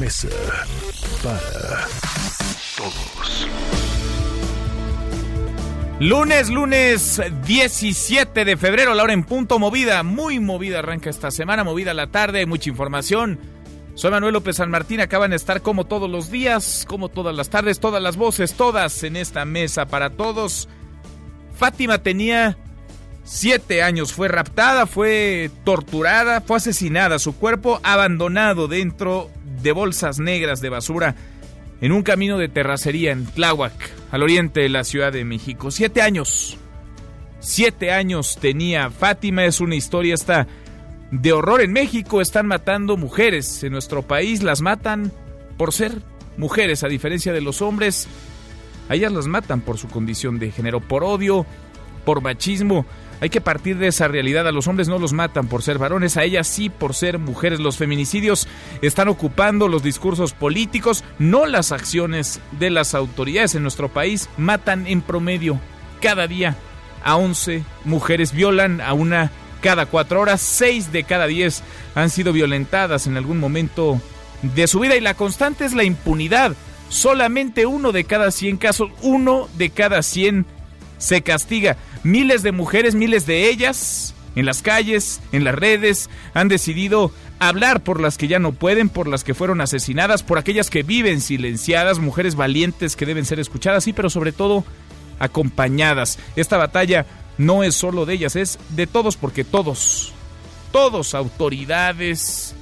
Mesa para Todos. Lunes, lunes 17 de febrero, la hora en punto, movida, muy movida arranca esta semana, movida la tarde, mucha información. Soy Manuel López San Martín, acaban de estar como todos los días, como todas las tardes, todas las voces, todas en esta mesa para todos. Fátima tenía siete años, fue raptada, fue torturada, fue asesinada, su cuerpo abandonado dentro de bolsas negras de basura en un camino de terracería en Tláhuac, al oriente de la Ciudad de México. Siete años. Siete años tenía Fátima. Es una historia esta de horror en México. Están matando mujeres en nuestro país. Las matan por ser mujeres, a diferencia de los hombres. A ellas las matan por su condición de género, por odio, por machismo. Hay que partir de esa realidad. A los hombres no los matan por ser varones, a ellas sí por ser mujeres. Los feminicidios están ocupando los discursos políticos, no las acciones de las autoridades en nuestro país. Matan en promedio cada día a 11 mujeres, violan a una cada cuatro horas, seis de cada diez han sido violentadas en algún momento de su vida y la constante es la impunidad. Solamente uno de cada 100 casos, uno de cada 100 se castiga. Miles de mujeres, miles de ellas, en las calles, en las redes, han decidido hablar por las que ya no pueden, por las que fueron asesinadas, por aquellas que viven silenciadas, mujeres valientes que deben ser escuchadas, sí, pero sobre todo acompañadas. Esta batalla no es solo de ellas, es de todos, porque todos, todos, autoridades,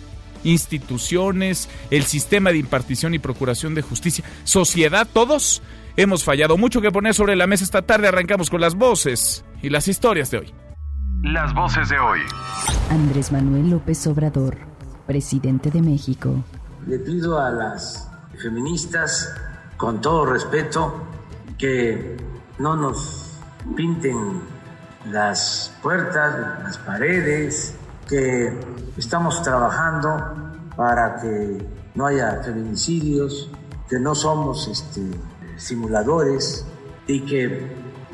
instituciones, el sistema de impartición y procuración de justicia, sociedad, todos hemos fallado. Mucho que poner sobre la mesa esta tarde. Arrancamos con las voces y las historias de hoy. Las voces de hoy. Andrés Manuel López Obrador, presidente de México. Le pido a las feministas, con todo respeto, que no nos pinten las puertas, las paredes, que estamos trabajando para que no haya feminicidios, que no somos este, simuladores y que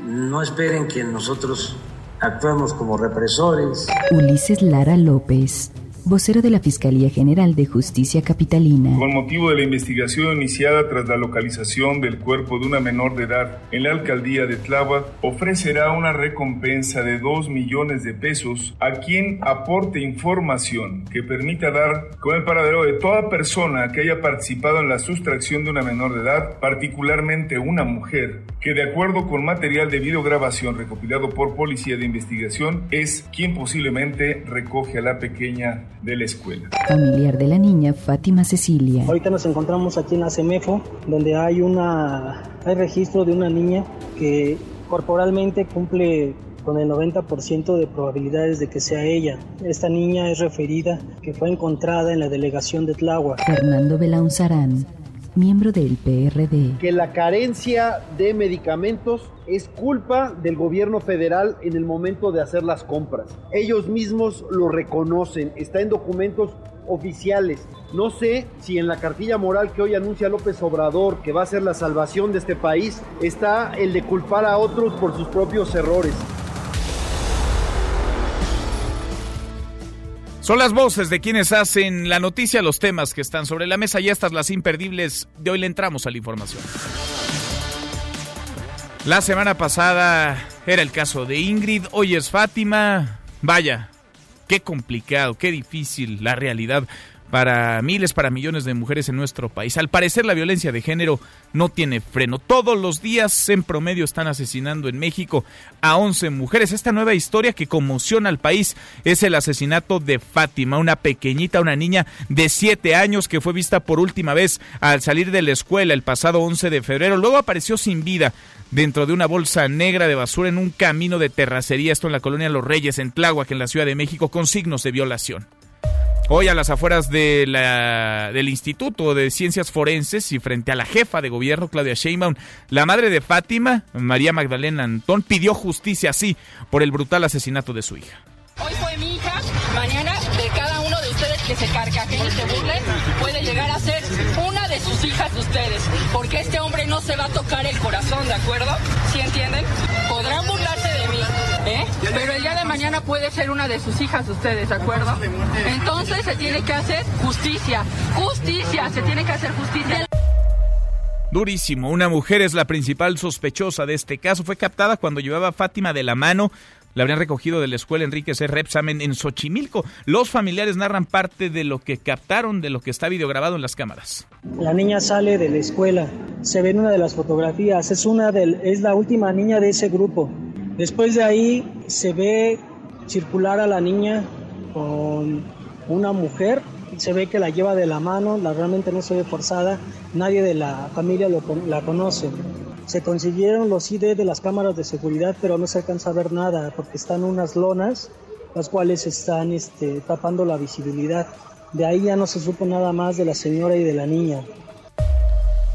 no esperen que nosotros actuemos como represores. Ulises Lara López, vocero de la Fiscalía General de Justicia Capitalina. Con motivo de la investigación iniciada tras la localización del cuerpo de una menor de edad en la alcaldía de Tláhuac, ofrecerá una recompensa de 2 millones de pesos a quien aporte información que permita dar con el paradero de toda persona que haya participado en la sustracción de una menor de edad, particularmente una mujer, que de acuerdo con material de videograbación recopilado por Policía de Investigación es quien posiblemente recoge a la pequeña de la escuela. Familiar de la niña Fátima Cecilia. Ahorita nos encontramos aquí en la CEMEFO, donde hay una hay registro de una niña que corporalmente cumple con el 90% de probabilidades de que sea ella. Esta niña es referida que fue encontrada en la delegación de Tláhuac. Fernando Belaunzarán, miembro del PRD. que la carencia de medicamentos es culpa del gobierno federal en el momento de hacer las compras. Ellos mismos lo reconocen, está en documentos oficiales. No sé si en la cartilla moral que hoy anuncia López Obrador, que va a ser la salvación de este país, está el de culpar a otros por sus propios errores. Son las voces de quienes hacen la noticia, los temas que están sobre la mesa y estas las imperdibles. De hoy le entramos a la información. La semana pasada era el caso de Ingrid, hoy es Fátima. Vaya, qué complicado, qué difícil la realidad para miles, para millones de mujeres en nuestro país. Al parecer la violencia de género no tiene freno. Todos los días en promedio están asesinando en México a 11 mujeres. Esta nueva historia que conmociona al país es el asesinato de Fátima, una pequeñita, una niña de 7 años que fue vista por última vez al salir de la escuela el pasado 11 de febrero. Luego apareció sin vida dentro de una bolsa negra de basura en un camino de terracería, esto en la colonia Los Reyes, en Tláhuac, en la Ciudad de México, con signos de violación. Hoy a las afueras de la, del Instituto de Ciencias Forenses y frente a la jefa de gobierno, Claudia Sheinbaum, la madre de Fátima, María Magdalena Antón, pidió justicia así por el brutal asesinato de su hija. Hoy fue mi hija, mañana de cada uno de ustedes que se carcajen y se burlen, puede llegar a ser una de sus hijas de ustedes, porque este hombre no se va a tocar el corazón, ¿de acuerdo? ¿Sí entienden? Podrán burlarse ¿eh? Pero el día de mañana puede ser una de sus hijas de ustedes, ¿de acuerdo? Entonces se tiene que hacer justicia, justicia, se tiene que hacer justicia. Durísimo. Una mujer es la principal sospechosa de este caso. Fue captada cuando llevaba a Fátima de la mano. La habrían recogido de la escuela Enrique C. Repsamen en Xochimilco. Los familiares narran parte de lo que captaron, de lo que está videograbado en las cámaras. La niña sale de la escuela. Se ve en una de las fotografías. Es, una del, es la última niña de ese grupo. Después de ahí se ve circular a la niña con una mujer se ve que la lleva de la mano, la realmente no se ve forzada, nadie de la familia la conoce. Se consiguieron los ID de las cámaras de seguridad, pero no se alcanza a ver nada porque están unas lonas, las cuales están este, tapando la visibilidad. De ahí ya no se supo nada más de la señora y de la niña.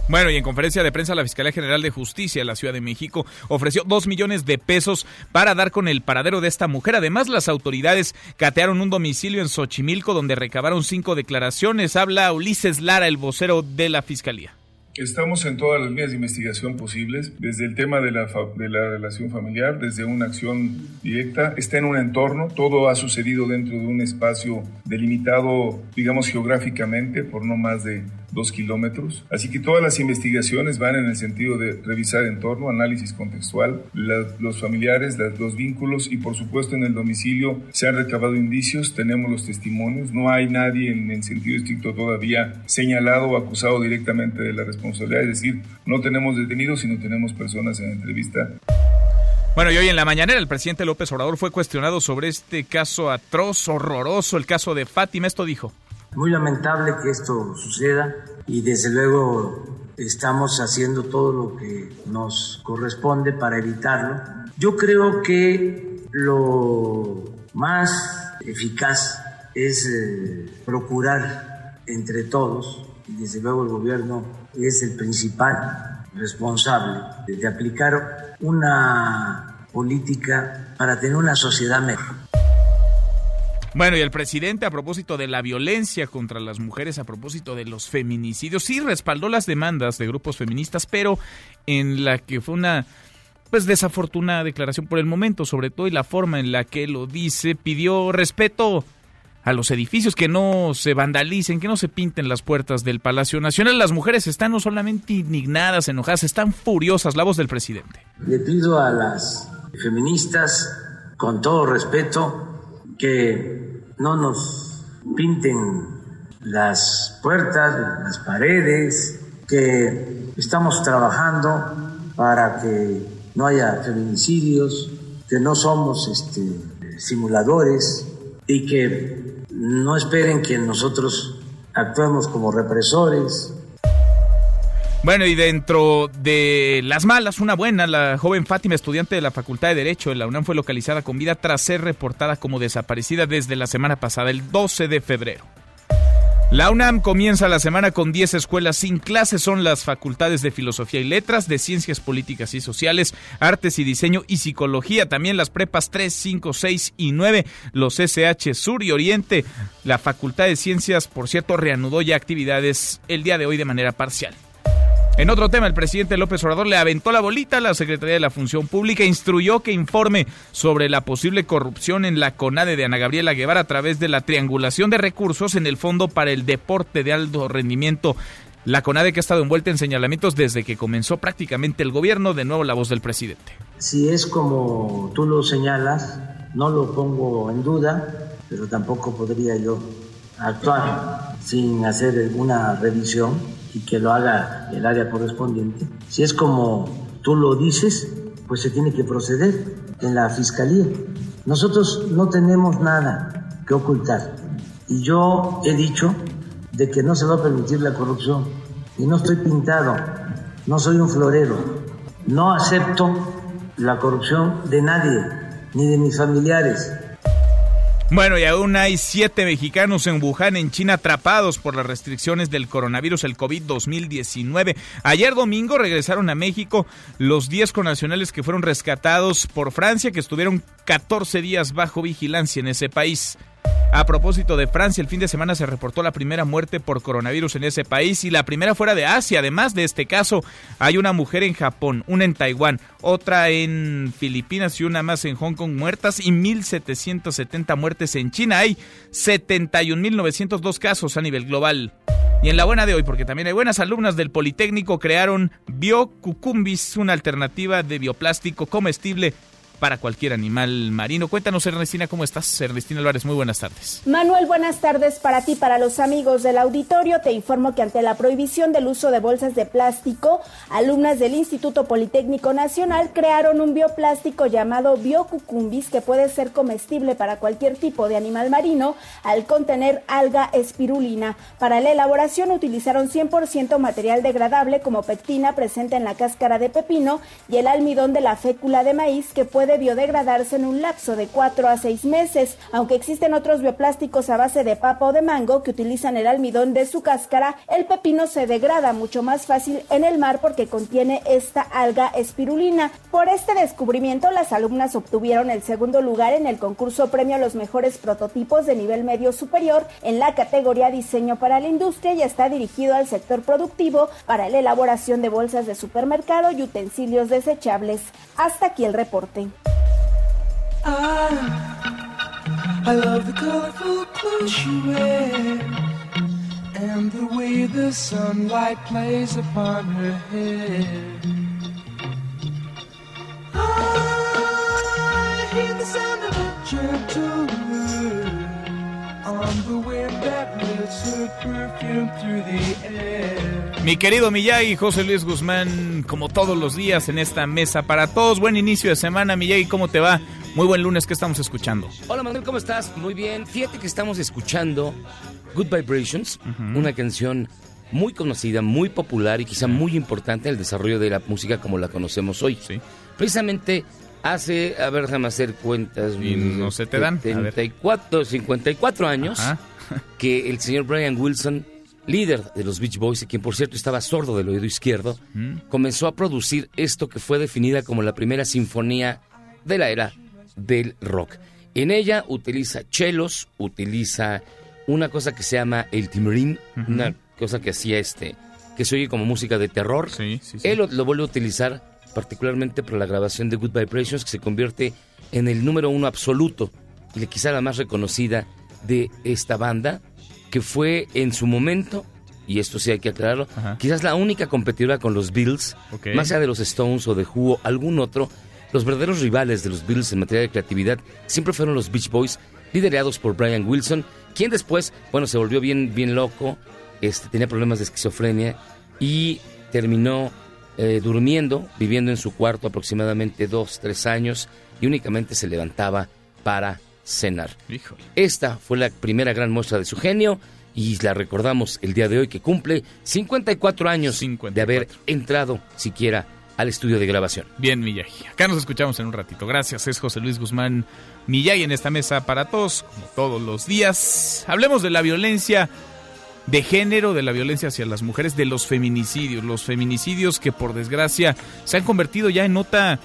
Bueno, y en conferencia de prensa, la Fiscalía General de Justicia de la Ciudad de México ofreció dos millones de pesos para dar con el paradero de esta mujer. Además, las autoridades catearon un domicilio en Xochimilco donde recabaron cinco declaraciones. Habla Ulises Lara, el vocero de la Fiscalía. Estamos en todas las vías de investigación posibles, desde el tema de la, de la relación familiar, desde una acción directa, está en un entorno, todo ha sucedido dentro de un espacio delimitado, digamos, geográficamente por no más de dos kilómetros. Así que todas las investigaciones van en el sentido de revisar entorno, análisis contextual, los familiares, los vínculos y por supuesto en el domicilio se han recabado indicios, tenemos los testimonios, no hay nadie en el sentido estricto todavía señalado o acusado directamente de la responsabilidad, es decir, no tenemos detenidos, sino tenemos personas en entrevista. Bueno, y hoy en la mañanera el presidente López Obrador fue cuestionado sobre este caso atroz, horroroso, el caso de Fátima. Esto dijo. Muy lamentable que esto suceda y desde luego estamos haciendo todo lo que nos corresponde para evitarlo. Yo creo que lo más eficaz es eh, procurar entre todos, y desde luego el gobierno es el principal responsable de aplicar una política para tener una sociedad mejor. Bueno, y el presidente a propósito de la violencia contra las mujeres, a propósito de los feminicidios, sí respaldó las demandas de grupos feministas, pero en la que fue una pues desafortunada declaración por el momento, sobre todo y la forma en la que lo dice, pidió respeto a los edificios, que no se vandalicen, que no se pinten las puertas del Palacio Nacional. Las mujeres están no solamente indignadas, enojadas, están furiosas. La voz del presidente. Le pido a las feministas, con todo respeto, que no nos pinten las puertas, las paredes, que estamos trabajando para que no haya feminicidios, que no somos este, simuladores y que no esperen que nosotros actuemos como represores, bueno, y dentro de las malas, una buena, la joven Fátima, estudiante de la Facultad de Derecho de la UNAM, fue localizada con vida tras ser reportada como desaparecida desde la semana pasada, el 12 de febrero. La UNAM comienza la semana con 10 escuelas sin clases. Son las facultades de Filosofía y Letras, de Ciencias Políticas y Sociales, Artes y Diseño y Psicología. También las prepas 3, 5, 6 y 9, los SH Sur y Oriente. La Facultad de Ciencias, por cierto, reanudó ya actividades el día de hoy de manera parcial. En otro tema, el presidente López Obrador le aventó la bolita a la Secretaría de la Función Pública e instruyó que informe sobre la posible corrupción en la CONADE de Ana Gabriela Guevara a través de la triangulación de recursos en el Fondo para el Deporte de Alto Rendimiento. La CONADE que ha estado envuelta en señalamientos desde que comenzó prácticamente el gobierno, de nuevo la voz del presidente. Si es como tú lo señalas, no lo pongo en duda, pero tampoco podría yo actuar sin hacer una revisión y que lo haga el área correspondiente. Si es como tú lo dices, pues se tiene que proceder en la fiscalía. Nosotros no tenemos nada que ocultar y yo he dicho de que no se va a permitir la corrupción y no estoy pintado, no soy un florero, no acepto la corrupción de nadie, ni de mis familiares, Bueno, y aún hay siete mexicanos en Wuhan, en China, atrapados por las restricciones del coronavirus, el COVID-2019. Ayer domingo regresaron a México los 10 connacionales que fueron rescatados por Francia, que estuvieron 14 días bajo vigilancia en ese país. A propósito de Francia, el fin de semana se reportó la primera muerte por coronavirus en ese país y la primera fuera de Asia. Además de este caso, hay una mujer en Japón, una en Taiwán, otra en Filipinas y una más en Hong Kong muertas y 1.770 muertes en China. Hay 71.902 casos a nivel global. Y en la buena de hoy, porque también hay buenas alumnas del Politécnico, crearon BioCucumbis, una alternativa de bioplástico comestible para cualquier animal marino. Cuéntanos, Ernestina, ¿cómo estás? Ernestina Álvarez, muy buenas tardes. Manuel, buenas tardes para ti, para los amigos del auditorio. Te informo que ante la prohibición del uso de bolsas de plástico, alumnas del Instituto Politécnico Nacional crearon un bioplástico llamado Biocucumbis que puede ser comestible para cualquier tipo de animal marino al contener alga espirulina. Para la elaboración utilizaron 100% material degradable como pectina presente en la cáscara de pepino y el almidón de la fécula de maíz que puede biodegradarse en un lapso de 4 a 6 meses, aunque existen otros bioplásticos a base de papa o de mango que utilizan el almidón de su cáscara, el pepino se degrada mucho más fácil en el mar porque contiene esta alga espirulina. Por este descubrimiento, las alumnas obtuvieron el segundo lugar en el concurso Premio a los mejores prototipos de nivel medio superior en la categoría Diseño para la Industria y está dirigido al sector productivo para la elaboración de bolsas de supermercado y utensilios desechables. Hasta aquí el reporte. I, I love the colorful clothes you wear and the way the sunlight plays upon her hair. Ah, I hear the sound of a gentle word Mi querido Miyagi, José Luis Guzmán, como todos los días en esta mesa para todos. Buen inicio de semana, Miyagi, ¿cómo te va? Muy buen lunes, ¿qué estamos escuchando? Hola Manuel, ¿cómo estás? Muy bien. Fíjate que estamos escuchando Good Vibrations, una canción muy conocida, muy popular y quizá muy importante en el desarrollo de la música como la conocemos hoy. Sí. Precisamente hace, a ver, déjame hacer cuentas. Y no se te dan. A ver. 74, 54 años Ajá. que el señor Brian Wilson, líder de los Beach Boys, y quien por cierto estaba sordo del oído izquierdo, comenzó a producir esto que fue definida como la primera sinfonía de la era del rock. En ella utiliza chelos, utiliza una cosa que se llama el timbrine, una cosa que hacía este, que se oye como música de terror. Sí, sí, sí. Él lo, lo vuelve a utilizar particularmente para la grabación de Good Vibrations, que se convierte en el número uno absoluto y quizá la más reconocida de esta banda, que fue en su momento, y esto sí hay que aclararlo, Ajá. quizás la única competidora con los Ok. más allá de los Stones o de Who o algún otro, los verdaderos rivales de los Beatles en materia de creatividad siempre fueron los Beach Boys, liderados por Brian Wilson, quien después, bueno, se volvió bien, bien loco, este, tenía problemas de esquizofrenia y terminó eh, durmiendo, viviendo en su cuarto aproximadamente dos, tres años y únicamente se levantaba para cenar. Híjole. Esta fue la primera gran muestra de su genio y la recordamos el día de hoy que cumple 54 años 54. de haber entrado siquiera al estudio de grabación. Bien, Miyagi. Acá nos escuchamos en un ratito. Gracias, es José Luis Guzmán Miyagi en esta mesa para todos, como todos los días. Hablemos de la violencia de género, de la violencia hacia las mujeres, de los feminicidios. Los feminicidios que por desgracia se han convertido ya en nota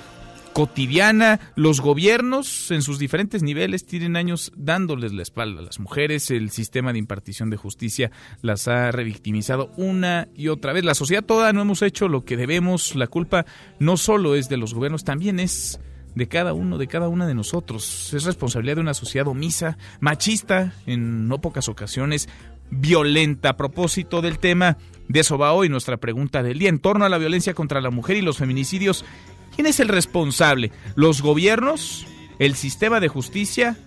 cotidiana. Los gobiernos en sus diferentes niveles tienen años dándoles la espalda a las mujeres. El sistema de impartición de justicia las ha revictimizado una y otra vez. La sociedad toda no hemos hecho lo que debemos. La culpa no solo es de los gobiernos, también es de cada uno, de cada una de nosotros. Es responsabilidad de una sociedad omisa, machista en no pocas ocasiones, violenta. A propósito del tema, de eso va hoy nuestra pregunta del día en torno a la violencia contra la mujer y los feminicidios. ¿Quién es el responsable? ¿Los gobiernos? ¿El sistema de justicia?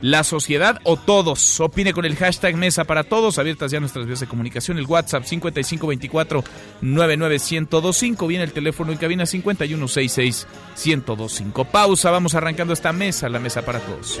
¿La sociedad o todos? Opine con el hashtag Mesa para Todos. Abiertas ya nuestras vías de comunicación. El WhatsApp 5524-99125. Viene el teléfono en cabina 5166-1025. Pausa. Vamos arrancando esta mesa, la Mesa para Todos.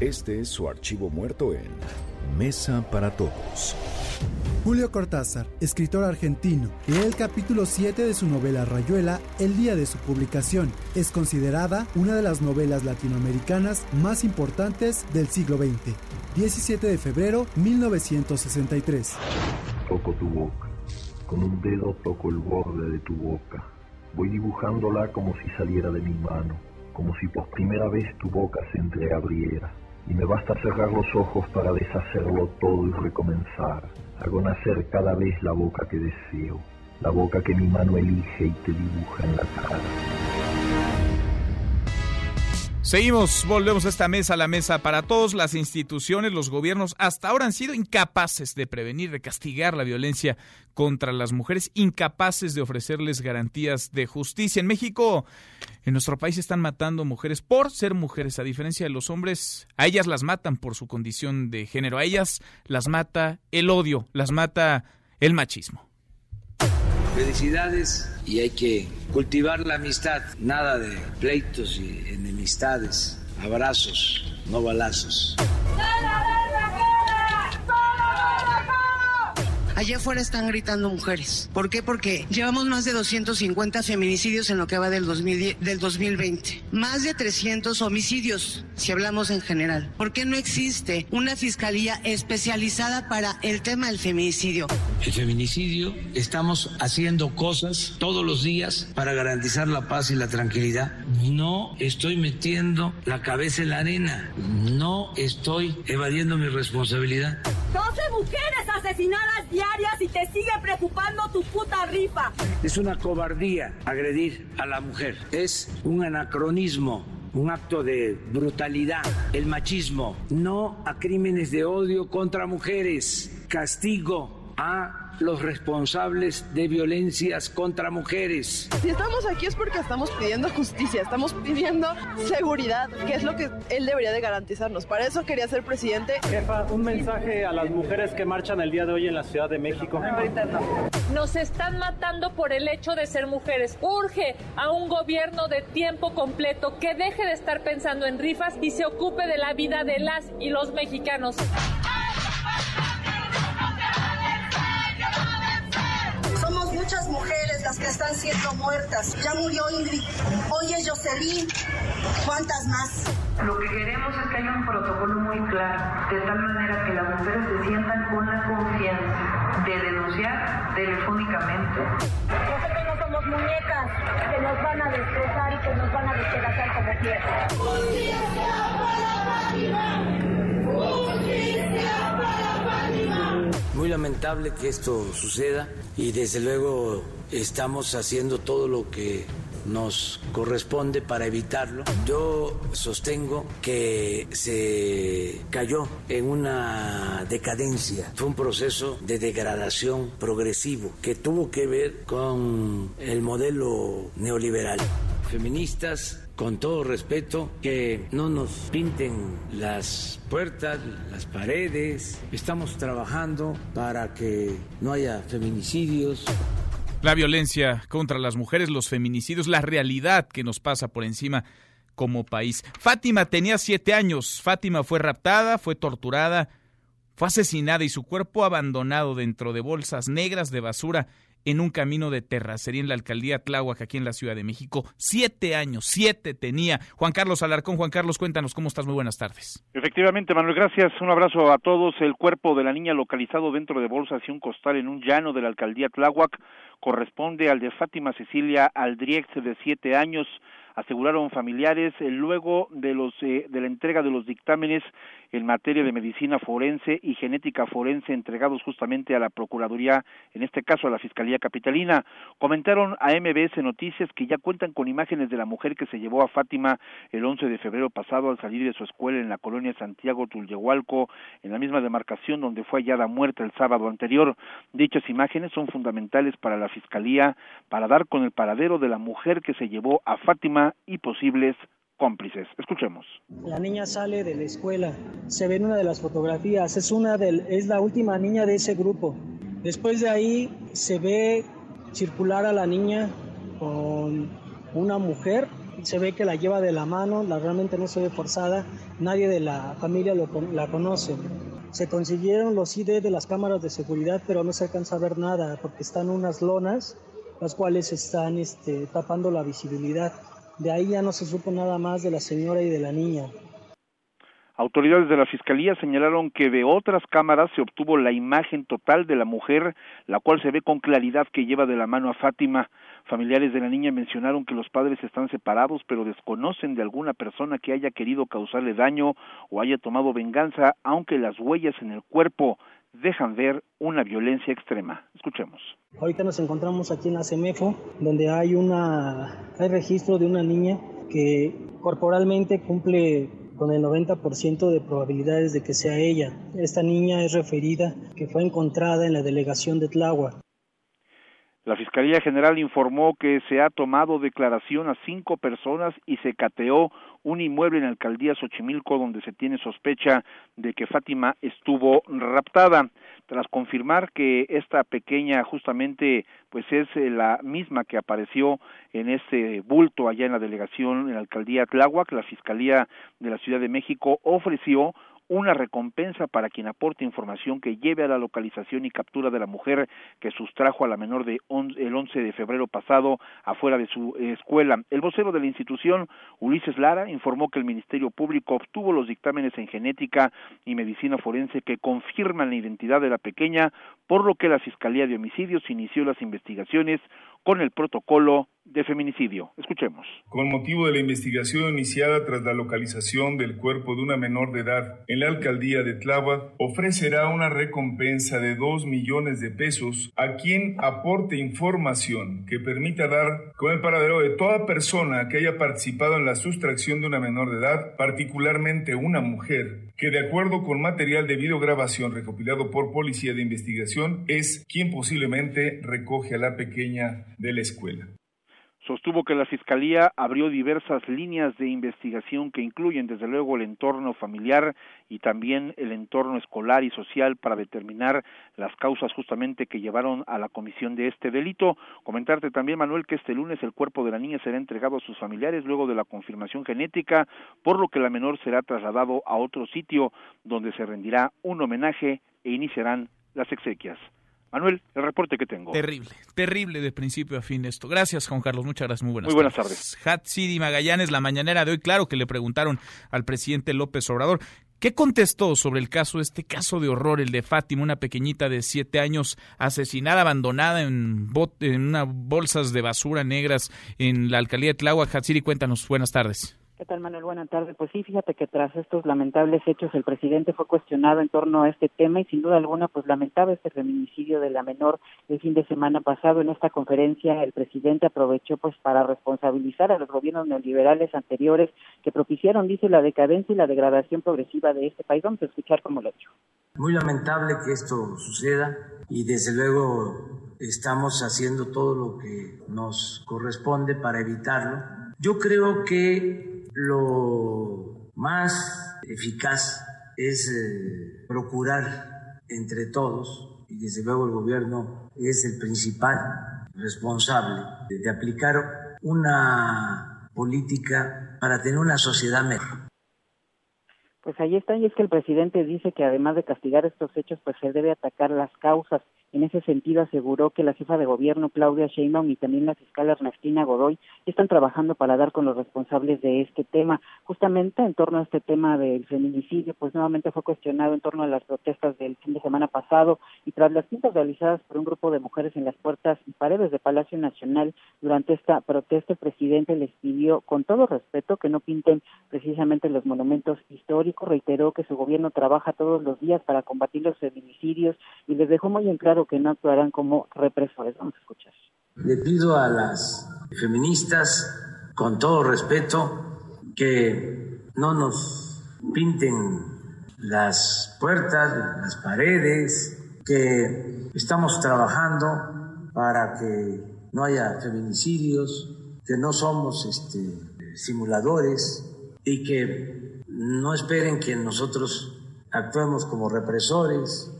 Este es su archivo muerto en Mesa para Todos. Julio Cortázar, escritor argentino, lee el capítulo 7 de su novela Rayuela el día de su publicación. Es considerada una de las novelas latinoamericanas más importantes del siglo XX. 17 de febrero 1963. Toco tu boca. Con un dedo toco el borde de tu boca. Voy dibujándola como si saliera de mi mano, como si por primera vez tu boca se entreabriera. Y me basta cerrar los ojos para deshacerlo todo y recomenzar. Hago nacer cada vez la boca que deseo, la boca que mi mano elige y te dibuja en la cara. Seguimos, volvemos a esta mesa, la mesa para todos. Las instituciones, los gobiernos, hasta ahora han sido incapaces de prevenir, de castigar la violencia contra las mujeres, incapaces de ofrecerles garantías de justicia. En México, en nuestro país, están matando mujeres por ser mujeres, a diferencia de los hombres. A ellas las matan por su condición de género, a ellas las mata el odio, las mata el machismo. Felicidades y hay que cultivar la amistad, nada de pleitos y enemistades, abrazos, no balazos. Allá afuera están gritando mujeres. ¿Por qué? Porque llevamos más de 250 feminicidios en lo que va del, 2010 del 2020. Más de 300 homicidios, si hablamos en general. ¿Por qué no existe una fiscalía especializada para el tema del feminicidio? El feminicidio, estamos haciendo cosas todos los días para garantizar la paz y la tranquilidad. No estoy metiendo la cabeza en la arena. No estoy evadiendo mi responsabilidad. 12 mujeres asesinadas diarias y te sigue preocupando tu puta rifa. Es una cobardía agredir a la mujer. Es un anacronismo un acto de brutalidad, el machismo, no a crímenes de odio contra mujeres, castigo a los responsables de violencias contra mujeres. Si estamos aquí es porque estamos pidiendo justicia, estamos pidiendo seguridad, que es lo que él debería de garantizarnos. Para eso quería ser presidente. Jefa, un mensaje a las mujeres que marchan el día de hoy en la Ciudad de México. Nos están matando por el hecho de ser mujeres. Urge a un gobierno de tiempo completo que deje de estar pensando en rifas y se ocupe de la vida de las y los mexicanos. Muchas mujeres las que están siendo muertas. Ya murió Ingrid, hoy es Jocelyn. ¿Cuántas más? Lo que queremos es que haya un protocolo muy claro, de tal manera que las mujeres se sientan con la confianza de denunciar telefónicamente. Que no somos muñecas, que nos van a destrozar y que nos van a despedazar como quieran. Muy lamentable que esto suceda y desde luego estamos haciendo todo lo que nos corresponde para evitarlo. Yo sostengo que se cayó en una decadencia, fue un proceso de degradación progresivo que tuvo que ver con el modelo neoliberal. Feministas con todo respeto, que no nos pinten las puertas, las paredes. Estamos trabajando para que no haya feminicidios. La violencia contra las mujeres, los feminicidios, la realidad que nos pasa por encima como país. Fátima tenía siete años. Fátima fue raptada, fue torturada, fue asesinada y su cuerpo abandonado dentro de bolsas negras de basura en un camino de terracería en la alcaldía Tláhuac, aquí en la Ciudad de México. Siete años, siete tenía. Juan Carlos Alarcón, Juan Carlos, cuéntanos cómo estás. Muy buenas tardes. Efectivamente, Manuel, gracias. Un abrazo a todos. El cuerpo de la niña localizado dentro de bolsas y un costal en un llano de la alcaldía Tláhuac corresponde al de Fátima Cecilia Aldriex, de siete años aseguraron familiares eh, luego de los eh, de la entrega de los dictámenes en materia de medicina forense y genética forense entregados justamente a la procuraduría en este caso a la fiscalía capitalina. Comentaron a MBS Noticias que ya cuentan con imágenes de la mujer que se llevó a Fátima el 11 de febrero pasado al salir de su escuela en la colonia Santiago Tulyehualco en la misma demarcación donde fue hallada muerta el sábado anterior. Dichas imágenes son fundamentales para la fiscalía para dar con el paradero de la mujer que se llevó a Fátima y posibles cómplices. Escuchemos. La niña sale de la escuela, se ve en una de las fotografías, es una del, es la última niña de ese grupo. Después de ahí se ve circular a la niña con una mujer, se ve que la lleva de la mano, la realmente no se ve forzada, nadie de la familia lo, la conoce. Se consiguieron los ID de las cámaras de seguridad, pero no se alcanza a ver nada porque están unas lonas, las cuales están este, tapando la visibilidad. De ahí ya no se supo nada más de la señora y de la niña. Autoridades de la Fiscalía señalaron que de otras cámaras se obtuvo la imagen total de la mujer, la cual se ve con claridad que lleva de la mano a Fátima. Familiares de la niña mencionaron que los padres están separados, pero desconocen de alguna persona que haya querido causarle daño o haya tomado venganza, aunque las huellas en el cuerpo dejan ver una violencia extrema. Escuchemos. Ahorita nos encontramos aquí en la CEMEFO, donde hay una hay registro de una niña que corporalmente cumple con el 90% de probabilidades de que sea ella. Esta niña es referida que fue encontrada en la delegación de Tláhuac. La Fiscalía General informó que se ha tomado declaración a cinco personas y se cateó un inmueble en la alcaldía Xochimilco donde se tiene sospecha de que Fátima estuvo raptada. Tras confirmar que esta pequeña justamente pues es eh, la misma que apareció en este bulto allá en la delegación en la alcaldía Tláhuac, la Fiscalía de la Ciudad de México ofreció una recompensa para quien aporte información que lleve a la localización y captura de la mujer que sustrajo a la menor de el 11 de febrero pasado afuera de su escuela. El vocero de la institución, Ulises Lara, informó que el Ministerio Público obtuvo los dictámenes en genética y medicina forense que confirman la identidad de la pequeña, por lo que la Fiscalía de Homicidios inició las investigaciones con el protocolo de feminicidio. Escuchemos. Con motivo de la investigación iniciada tras la localización del cuerpo de una menor de edad en la alcaldía de Tláhuac, ofrecerá una recompensa de dos millones de pesos a quien aporte información que permita dar con el paradero de toda persona que haya participado en la sustracción de una menor de edad, particularmente una mujer, que de acuerdo con material de videograbación recopilado por Policía de Investigación es quien posiblemente recoge a la pequeña de la escuela. Sostuvo que la Fiscalía abrió diversas líneas de investigación que incluyen desde luego el entorno familiar y también el entorno escolar y social para determinar las causas justamente que llevaron a la comisión de este delito. Comentarte también, Manuel, que este lunes el cuerpo de la niña será entregado a sus familiares luego de la confirmación genética, por lo que la menor será trasladado a otro sitio donde se rendirá un homenaje e iniciarán las exequias. Manuel, el reporte que tengo. Terrible, terrible de principio a fin esto. Gracias, Juan Carlos. Muchas gracias. Muy buenas, Muy buenas tardes. Hat City Magallanes, la mañanera de hoy, claro que le preguntaron al presidente López Obrador. ¿Qué contestó sobre el caso, este caso de horror, el de Fátima, una pequeñita de siete años asesinada, abandonada en, en unas bolsas de basura negras en la alcaldía de Tláhuac? Hatsiri, cuéntanos. Buenas tardes. ¿Qué tal, Manuel? Buenas tardes. Pues sí, fíjate que tras estos lamentables hechos, el presidente fue cuestionado en torno a este tema y sin duda alguna, pues lamentaba este feminicidio de la menor el fin de semana pasado. En esta conferencia, el presidente aprovechó pues para responsabilizar a los gobiernos neoliberales anteriores que propiciaron, dice, la decadencia y la degradación progresiva de este país. Vamos a escuchar cómo lo hecho. Muy lamentable que esto suceda y desde luego estamos haciendo todo lo que nos corresponde para evitarlo. Yo creo que lo más eficaz es eh, procurar entre todos, y desde luego el gobierno es el principal responsable de aplicar una política para tener una sociedad mejor. Pues ahí está, y es que el presidente dice que además de castigar estos hechos, pues se debe atacar las causas en ese sentido, aseguró que la jefa de gobierno, Claudia Sheinbaum, y también la fiscal Ernestina Godoy están trabajando para dar con los responsables de este tema. Justamente en torno a este tema del feminicidio, pues nuevamente fue cuestionado en torno a las protestas del fin de semana pasado y tras las pintas realizadas por un grupo de mujeres en las puertas y paredes de Palacio Nacional durante esta protesta, el presidente les pidió con todo respeto que no pinten precisamente los monumentos históricos. Reiteró que su gobierno trabaja todos los días para combatir los feminicidios y les dejó muy en claro que no actuarán como represores. Vamos a escuchar. Le pido a las feministas, con todo respeto, que no nos pinten las puertas, las paredes, que estamos trabajando para que no haya feminicidios, que no somos este, simuladores y que no esperen que nosotros actuemos como represores,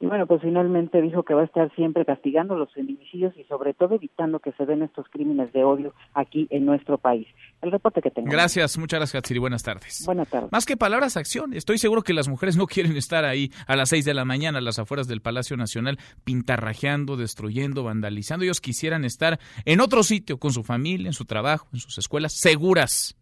Y bueno, pues finalmente dijo que va a estar siempre castigando los feminicidios y sobre todo evitando que se den estos crímenes de odio aquí en nuestro país. El reporte que tengo. Gracias, muchas gracias, Hatsiri. Buenas tardes. Buenas tardes. Más que palabras, acción. Estoy seguro que las mujeres no quieren estar ahí a las seis de la mañana a las afueras del Palacio Nacional pintarrajeando, destruyendo, vandalizando. Ellos quisieran estar en otro sitio con su familia, en su trabajo, en sus escuelas, seguras.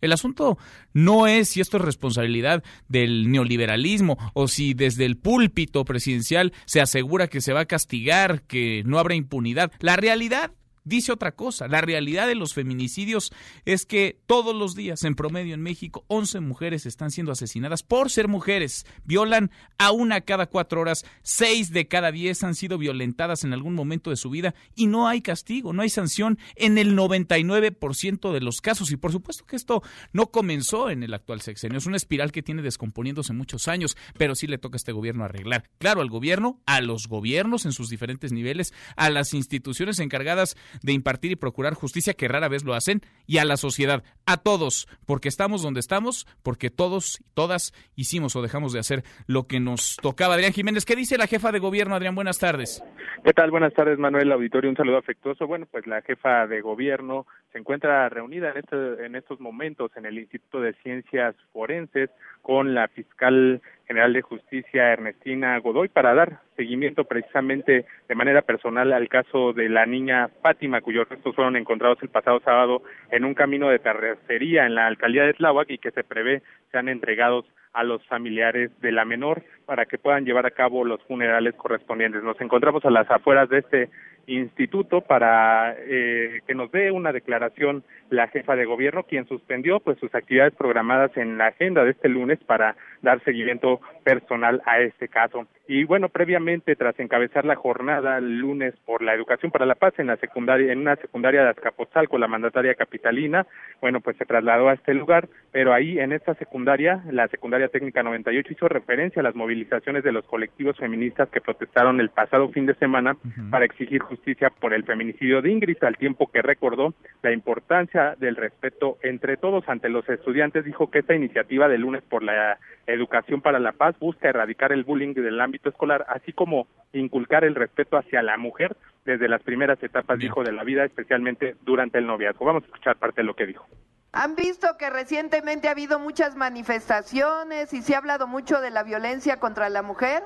El asunto no es si esto es responsabilidad del neoliberalismo o si desde el púlpito presidencial se asegura que se va a castigar, que no habrá impunidad. La realidad dice otra cosa. La realidad de los feminicidios es que todos los días, en promedio en México, 11 mujeres están siendo asesinadas por ser mujeres. Violan a una cada cuatro horas, seis de cada diez han sido violentadas en algún momento de su vida y no hay castigo, no hay sanción en el 99% de los casos. Y por supuesto que esto no comenzó en el actual sexenio, es una espiral que tiene descomponiéndose muchos años, pero sí le toca a este gobierno arreglar. Claro, al gobierno, a los gobiernos en sus diferentes niveles, a las instituciones encargadas de impartir y procurar justicia, que rara vez lo hacen, y a la sociedad, a todos, porque estamos donde estamos, porque todos y todas hicimos o dejamos de hacer lo que nos tocaba. Adrián Jiménez, ¿qué dice la jefa de gobierno? Adrián, buenas tardes. ¿Qué tal? Buenas tardes, Manuel Auditorio. Un saludo afectuoso. Bueno, pues la jefa de gobierno se encuentra reunida en, este, en estos momentos en el Instituto de Ciencias Forenses con la fiscal general de justicia Ernestina Godoy para dar seguimiento precisamente de manera personal al caso de la niña Fátima cuyos restos fueron encontrados el pasado sábado en un camino de terracería en la alcaldía de Tláhuac y que se prevé sean entregados a los familiares de la menor para que puedan llevar a cabo los funerales correspondientes. Nos encontramos a las afueras de este instituto para eh, que nos dé una declaración la jefa de gobierno, quien suspendió pues sus actividades programadas en la agenda de este lunes para dar seguimiento personal a este caso. Y bueno, previamente, tras encabezar la jornada el lunes por la educación para la paz en la secundaria, en una secundaria de Azcapotzalco, la mandataria capitalina, bueno, pues se trasladó a este lugar, pero ahí en esta secundaria, la secundaria técnica 98 hizo referencia a las movilizaciones de los colectivos feministas que protestaron el pasado fin de semana para exigir justicia por el feminicidio de Ingrid, al tiempo que recordó la importancia del respeto entre todos ante los estudiantes, dijo que esta iniciativa de lunes por la educación para la paz busca erradicar el bullying del ámbito escolar, así como inculcar el respeto hacia la mujer desde las primeras etapas, dijo, de la vida, especialmente durante el noviazgo. Vamos a escuchar parte de lo que dijo. Han visto que recientemente ha habido muchas manifestaciones y se ha hablado mucho de la violencia contra la mujer.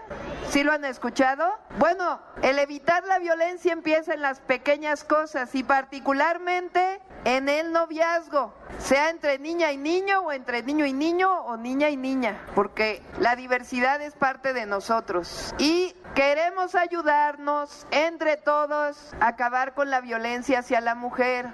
¿Sí lo han escuchado? Bueno, el evitar la violencia empieza en las pequeñas cosas y particularmente en el noviazgo, sea entre niña y niño o entre niño y niño o niña y niña, porque la diversidad es parte de nosotros y queremos ayudarnos entre todos a acabar con la violencia hacia la mujer.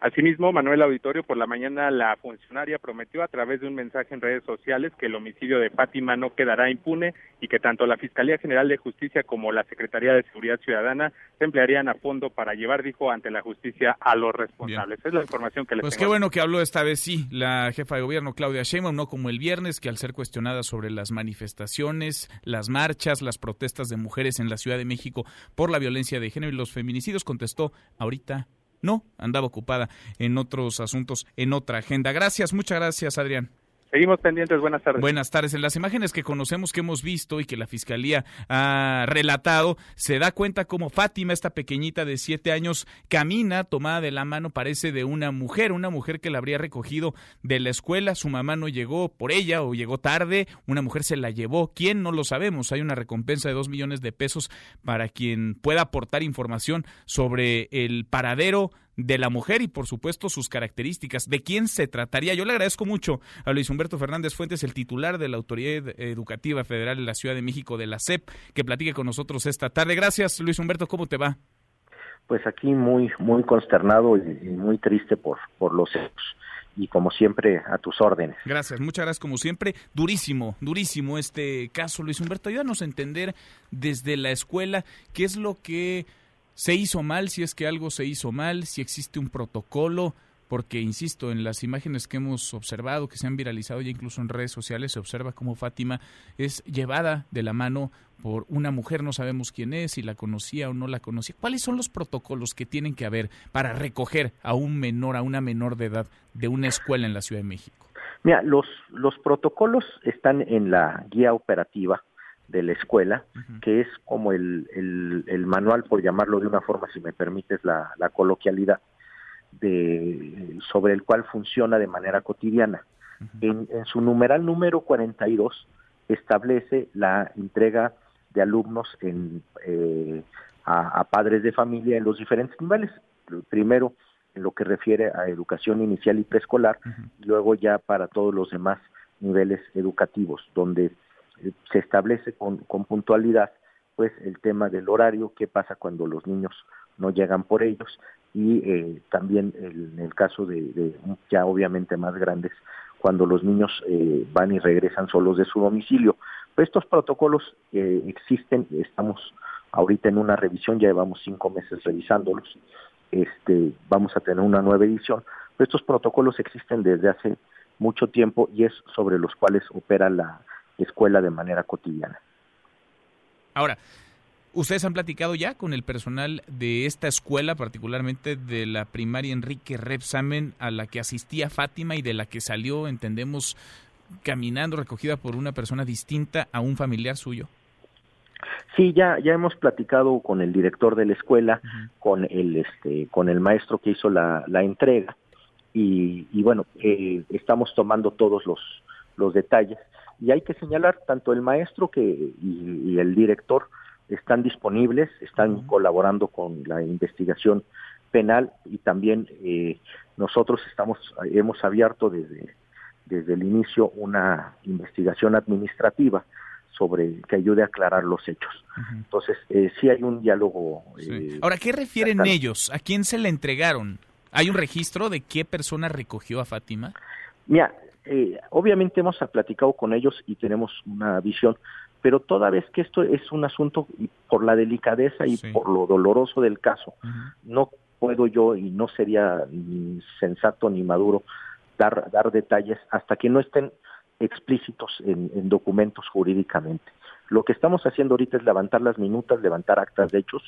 Asimismo, Manuel Auditorio, por la mañana la funcionaria prometió a través de un mensaje en redes sociales que el homicidio de Fátima no quedará impune y que tanto la Fiscalía General de Justicia como la Secretaría de Seguridad Ciudadana se emplearían a fondo para llevar, dijo, ante la justicia a los responsables. Es la información que les Pues tengo. qué bueno que habló esta vez, sí, la jefa de gobierno Claudia Sheinbaum, no como el viernes, que al ser cuestionada sobre las manifestaciones, las marchas, las protestas de mujeres en la Ciudad de México por la violencia de género y los feminicidios, contestó ahorita no, andaba ocupada en otros asuntos, en otra agenda. Gracias, muchas gracias, Adrián. Seguimos pendientes, buenas tardes. Buenas tardes. En las imágenes que conocemos, que hemos visto y que la Fiscalía ha relatado, se da cuenta como Fátima, esta pequeñita de siete años, camina tomada de la mano, parece de una mujer, una mujer que la habría recogido de la escuela. Su mamá no llegó por ella o llegó tarde, una mujer se la llevó. ¿Quién? No lo sabemos. Hay una recompensa de dos millones de pesos para quien pueda aportar información sobre el paradero de la mujer y por supuesto sus características. ¿De quién se trataría? Yo le agradezco mucho a Luis Humberto Fernández Fuentes, el titular de la Autoridad Educativa Federal de la Ciudad de México de la SEP, que platique con nosotros esta tarde. Gracias, Luis Humberto, ¿cómo te va? Pues aquí muy muy consternado y, y muy triste por por los hechos y como siempre a tus órdenes. Gracias, muchas gracias como siempre. Durísimo, durísimo este caso, Luis Humberto. Ayúdanos a entender desde la escuela qué es lo que se hizo mal, si es que algo se hizo mal, si existe un protocolo, porque, insisto, en las imágenes que hemos observado, que se han viralizado ya incluso en redes sociales, se observa cómo Fátima es llevada de la mano por una mujer, no sabemos quién es, si la conocía o no la conocía. ¿Cuáles son los protocolos que tienen que haber para recoger a un menor, a una menor de edad de una escuela en la Ciudad de México? Mira, los, los protocolos están en la guía operativa de la escuela, que es como el, el, manual, por llamarlo de una forma, si me permites la, la coloquialidad, de, sobre el cual funciona de manera cotidiana. en, en, su numeral número 42 establece la entrega de alumnos en, eh, a, padres de familia en los diferentes niveles. Primero, en lo que refiere a educación inicial y preescolar, y luego ya para todos los demás niveles educativos, donde se establece con, con puntualidad pues el tema del horario, qué pasa cuando los niños no llegan por ellos y eh, también en el caso de, ya obviamente más grandes cuando los niños eh, van y regresan solos de su domicilio. Pues estos protocolos eh, existen, estamos ahorita en una revisión, ya llevamos cinco meses revisándolos, este, vamos a tener una nueva edición. estos protocolos existen desde hace mucho tiempo y es sobre los cuales opera la escuela de manera cotidiana. Ahora, ¿Ustedes han platicado ya con el personal de esta escuela, particularmente de la primaria Enrique Repsamen, a la que asistía Fátima y de la que salió, entendemos, caminando, recogida por una persona distinta a un familiar suyo? Sí, ya ya hemos platicado con el director de la escuela, con el este, con el maestro que hizo la, la entrega y, y bueno, eh, estamos tomando todos los los detalles y hay que señalar tanto el maestro que y el director están disponibles, están colaborando con la investigación penal y también eh, nosotros estamos hemos abierto desde desde el inicio una investigación administrativa sobre que ayude a aclarar los hechos. Entonces, eh, sí hay un diálogo. Eh, Ahora, ¿qué refieren ellos? ¿A quién se le entregaron? ¿Hay un registro de qué persona recogió a Fátima? Mira, eh, obviamente hemos platicado con ellos y tenemos una visión, pero toda vez que esto es un asunto por la delicadeza y por lo doloroso del caso, no puedo yo y no sería ni sensato ni maduro dar, dar detalles hasta que no estén explícitos en, documentos jurídicamente. Lo que estamos haciendo ahorita es levantar las minutas, levantar actas de hechos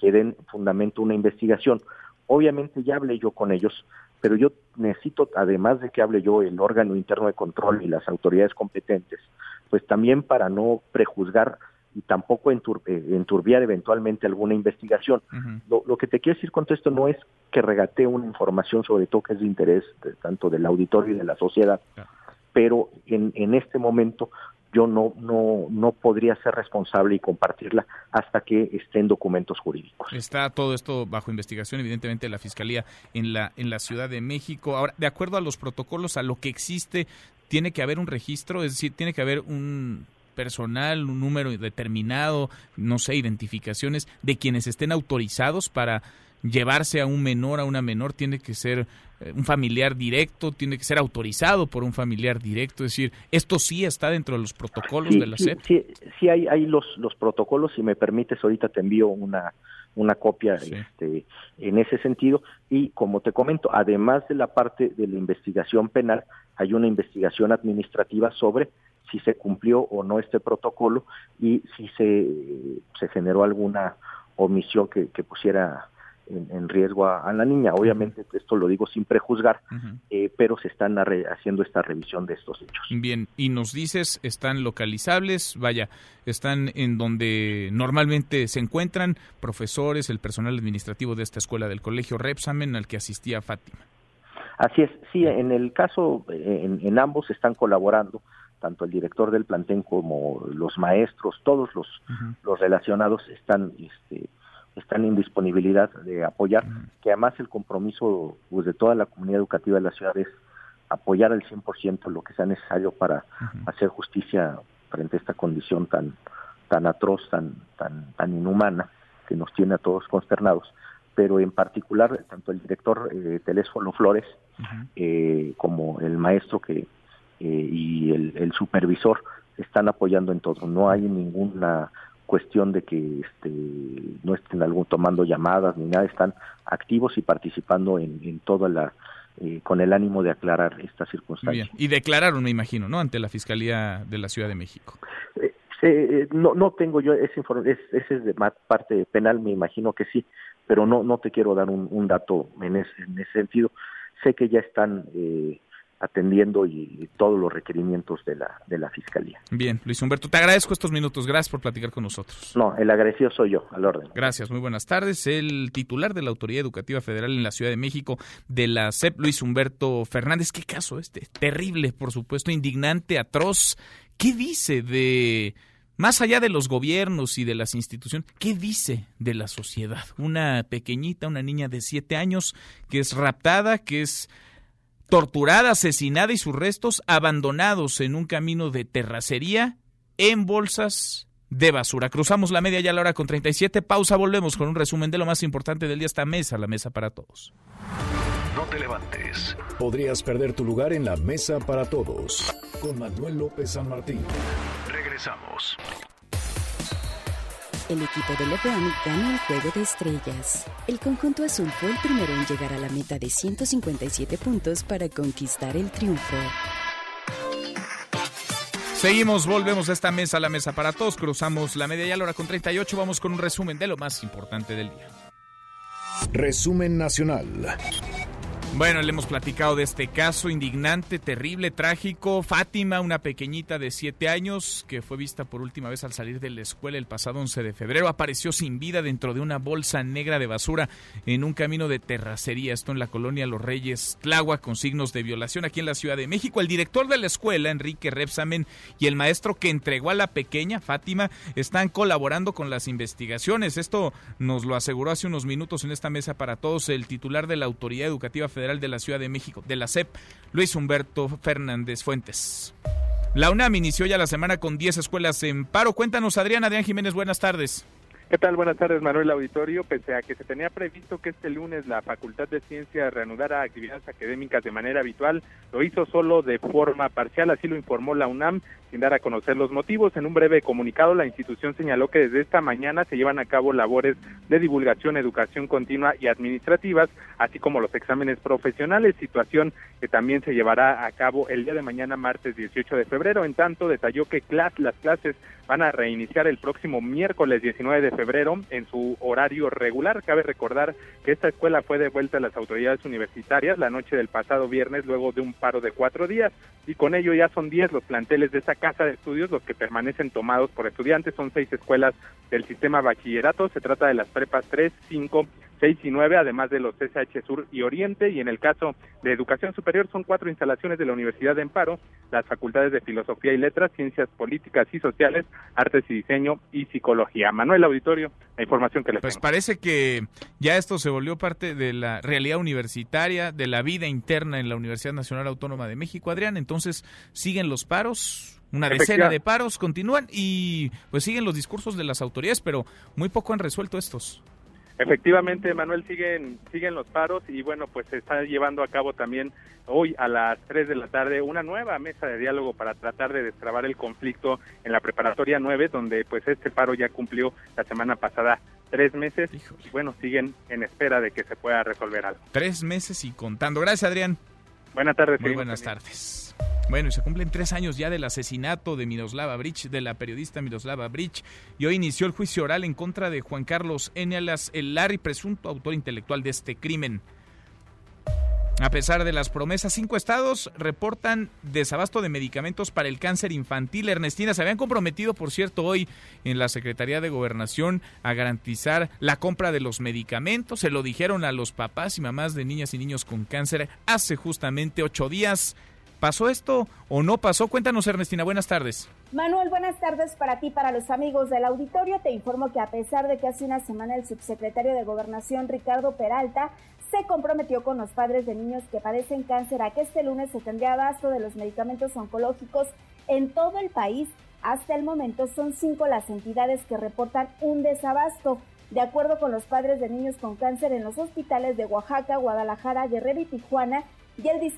que den fundamento a una investigación. Obviamente ya hablé yo con ellos, pero yo necesito, además de que hable yo, el órgano interno de control y las autoridades competentes, pues también para no prejuzgar y tampoco eh, enturbiar eventualmente alguna investigación. lo, que te quiero decir con esto no es que regatee una información sobre todo que es de interés tanto del auditorio y de la sociedad, pero en, en este momento yo no, no, no podría ser responsable y compartirla hasta que estén documentos jurídicos. Está todo esto bajo investigación, evidentemente, la Fiscalía en la, en la Ciudad de México. Ahora, de acuerdo a los protocolos, a lo que existe, tiene que haber un registro, es decir, tiene que haber un personal, un número determinado, no sé, identificaciones de quienes estén autorizados para llevarse a un menor, a una menor, tiene que ser eh, un familiar directo, tiene que ser autorizado por un familiar directo, es decir, esto sí está dentro de los protocolos de la SEP. Sí, sí, hay, hay los, los protocolos, si me permites, ahorita te envío una, una copia este, en ese sentido y como te comento, además de la parte de la investigación penal, hay una investigación administrativa sobre si se cumplió o no este protocolo y si se, se generó alguna omisión que, que pusiera en, riesgo a, la niña. Obviamente esto lo digo sin prejuzgar, eh, pero se están haciendo esta revisión de estos hechos. Bien, y nos dices, están localizables, vaya, están en donde normalmente se encuentran profesores, el personal administrativo de esta escuela del colegio Repsamen al que asistía Fátima. Así es, sí, en el caso, en, en ambos están colaborando tanto el director del plantel como los maestros, todos los, los relacionados están este, están en disponibilidad de apoyar, que además el compromiso pues, de toda la comunidad educativa de la ciudad es apoyar al 100% lo que sea necesario para hacer justicia frente a esta condición tan tan atroz, tan tan tan inhumana que nos tiene a todos consternados, pero en particular tanto el director eh, Telésforo Flores eh, como el maestro que eh, y el, el supervisor están apoyando en todo. No hay ninguna cuestión de que este, no estén algún tomando llamadas ni nada, están activos y participando en, en toda la eh, con el ánimo de aclarar esta circunstancia. Y declararon, me imagino, ¿no? Ante la Fiscalía de la Ciudad de México. Eh, eh, no, no tengo yo ese informe, es, ese es de parte penal, me imagino que sí, pero no, no te quiero dar un, un dato en ese, en ese sentido. Sé que ya están atendiendo y, todos los requerimientos de la de la fiscalía. Bien, Luis Humberto, te agradezco estos minutos. Gracias por platicar con nosotros. No, el agradecido soy yo, al orden. Gracias, muy buenas tardes. El titular de la Autoridad Educativa Federal en la Ciudad de México de la CEP, Luis Humberto Fernández. ¿Qué caso este? Terrible, por supuesto, indignante, atroz. ¿Qué dice de más allá de los gobiernos y de las instituciones, ¿qué dice de la sociedad? Una pequeñita, una niña de siete años que es raptada, que es torturada, asesinada y sus restos abandonados en un camino de terracería en bolsas de basura. Cruzamos la media ya a la hora con 37. Pausa, volvemos con un resumen de lo más importante del día. Esta mesa, la mesa para todos. No te levantes. Podrías perder tu lugar en la mesa para todos. Con Manuel López San Martín. Regresamos. El equipo de LeBron ganó el juego de estrellas. El conjunto azul fue el primero en llegar a la meta de 157 puntos para conquistar el triunfo. Seguimos, volvemos a esta mesa, la mesa para todos. Cruzamos la media y a la hora con 38. Vamos con un resumen de lo más importante del día. Resumen nacional. Bueno, le hemos platicado de este caso indignante, terrible, trágico. Fátima, una pequeñita de siete años que fue vista por última vez al salir de la escuela el pasado 11 de febrero, apareció sin vida dentro de una bolsa negra de basura en un camino de terracería. Esto en la colonia Los Reyes Tláhuac con signos de violación aquí en la Ciudad de México. El director de la escuela, Enrique Repsamen, y el maestro que entregó a la pequeña, Fátima, están colaborando con las investigaciones. Esto nos lo aseguró hace unos minutos en esta mesa para todos el titular de la Autoridad Educativa Federal de la Ciudad de México, de la CEP, Luis Humberto Fernández Fuentes. La UNAM inició ya la semana con 10 escuelas en paro. Cuéntanos, Adrián, Adrián Jiménez, buenas tardes. ¿Qué tal? Buenas tardes, Manuel Auditorio. Pese a que se tenía previsto que este lunes la Facultad de Ciencias reanudara actividades académicas de manera habitual, lo hizo solo de forma parcial, así lo informó la UNAM, sin dar a conocer los motivos. En un breve comunicado, la institución señaló que desde esta mañana se llevan a cabo labores de divulgación, educación continua y administrativas, así como los exámenes profesionales, situación que también se llevará a cabo el día de mañana, martes 18 de febrero. En tanto, detalló que las clases van a reiniciar el próximo miércoles 19 de en su horario regular. Cabe recordar que esta escuela fue devuelta a las autoridades universitarias la noche del pasado viernes luego de un paro de cuatro días y con ello ya son diez los planteles de esta casa de estudios los que permanecen tomados por estudiantes. Son seis escuelas del sistema bachillerato. Se trata de las prepas 3, 5, 6 y 9, además de los SH Sur y Oriente, y en el caso de educación superior son cuatro instalaciones de la Universidad de Amparo, las facultades de Filosofía y Letras, Ciencias Políticas y Sociales, Artes y Diseño y Psicología. Manuel Auditorio, la información que les Pues parece que ya esto se volvió parte de la realidad universitaria, de la vida interna en la Universidad Nacional Autónoma de México, Adrián, entonces siguen los paros, una decena de paros continúan y pues siguen los discursos de las autoridades, pero muy poco han resuelto estos. Efectivamente, Manuel, siguen, siguen los paros y bueno, pues se está llevando a cabo también hoy a las 3 de la tarde una nueva mesa de diálogo para tratar de destrabar el conflicto en la preparatoria 9, donde pues este paro ya cumplió la semana pasada tres meses y bueno, siguen en espera de que se pueda resolver algo. Tres meses y contando. Gracias, Adrián. Buenas tardes. Muy buenas tardes. Bueno, y se cumplen tres años ya del asesinato de Miroslava Bridge, de la periodista Miroslava Bridge, y hoy inició el juicio oral en contra de Juan Carlos Enealas, el Larry, presunto autor intelectual de este crimen. A pesar de las promesas, cinco estados reportan desabasto de medicamentos para el cáncer infantil. Ernestina, se habían comprometido, por cierto, hoy en la Secretaría de Gobernación a garantizar la compra de los medicamentos. Se lo dijeron a los papás y mamás de niñas y niños con cáncer hace justamente ocho días. ¿Pasó esto o no pasó? Cuéntanos, Ernestina. Buenas tardes. Manuel, buenas tardes para ti, para los amigos del auditorio. Te informo que a pesar de que hace una semana el subsecretario de Gobernación, Ricardo Peralta, se comprometió con los padres de niños que padecen cáncer a que este lunes se tendría abasto de los medicamentos oncológicos en todo el país. Hasta el momento son cinco las entidades que reportan un desabasto. De acuerdo con los padres de niños con cáncer en los hospitales de Oaxaca, Guadalajara, Guerrero y Tijuana, y el de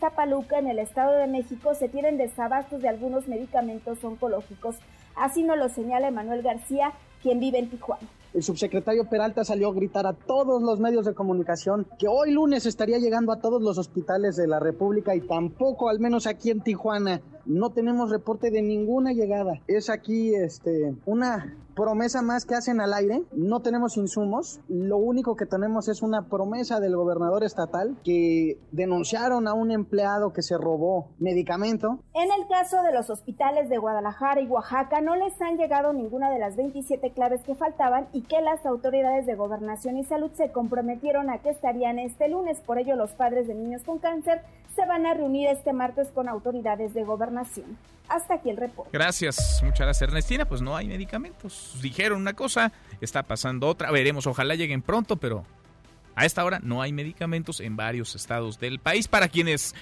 en el Estado de México se tienen desabastos de algunos medicamentos oncológicos. Así nos lo señala Emanuel García, quien vive en Tijuana. El subsecretario Peralta salió a gritar a todos los medios de comunicación que hoy lunes estaría llegando a todos los hospitales de la República y tampoco, al menos aquí en Tijuana, no tenemos reporte de ninguna llegada. Es aquí este una promesa más que hacen al aire. No tenemos insumos. Lo único que tenemos es una promesa del gobernador estatal que denunciaron a un empleado que se robó medicamento. En el caso de los hospitales de Guadalajara y Oaxaca no les han llegado ninguna de las 27 claves que faltaban y que las autoridades de gobernación y salud se comprometieron a que estarían este lunes. Por ello los padres de niños con cáncer se van a reunir este martes con autoridades de gobernación. Hasta aquí el reporte. Gracias, muchas gracias Ernestina. Pues no hay medicamentos. Dijeron una cosa, está pasando otra. Veremos, ojalá lleguen pronto, pero a esta hora no hay medicamentos en varios estados del país para quienes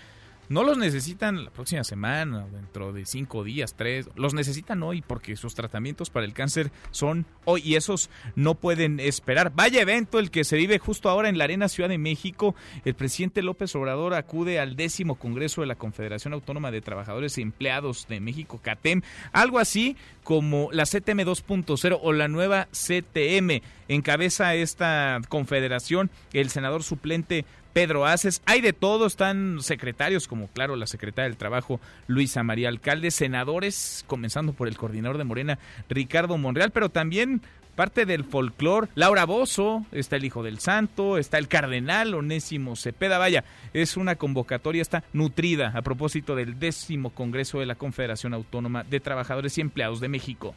no los necesitan la próxima semana, dentro de cinco días, tres. Los necesitan hoy porque sus tratamientos para el cáncer son hoy y esos no pueden esperar. Vaya evento el que se vive justo ahora en la Arena Ciudad de México. El presidente López Obrador acude al décimo Congreso de la Confederación Autónoma de Trabajadores y Empleados de México, CATEM. Algo así como la CTM 2.0 o la nueva CTM. Encabeza esta confederación el senador suplente Pedro Aces. Hay de todo, están secretarios como, claro, la secretaria del Trabajo, Luisa María Alcalde, senadores, comenzando por el coordinador de Morena, Ricardo Monreal, pero también parte del folclore, Laura Bozo, está el Hijo del Santo, está el Cardenal Onésimo Cepeda. Vaya, es una convocatoria, está nutrida a propósito del décimo Congreso de la Confederación Autónoma de Trabajadores y Empleados de México.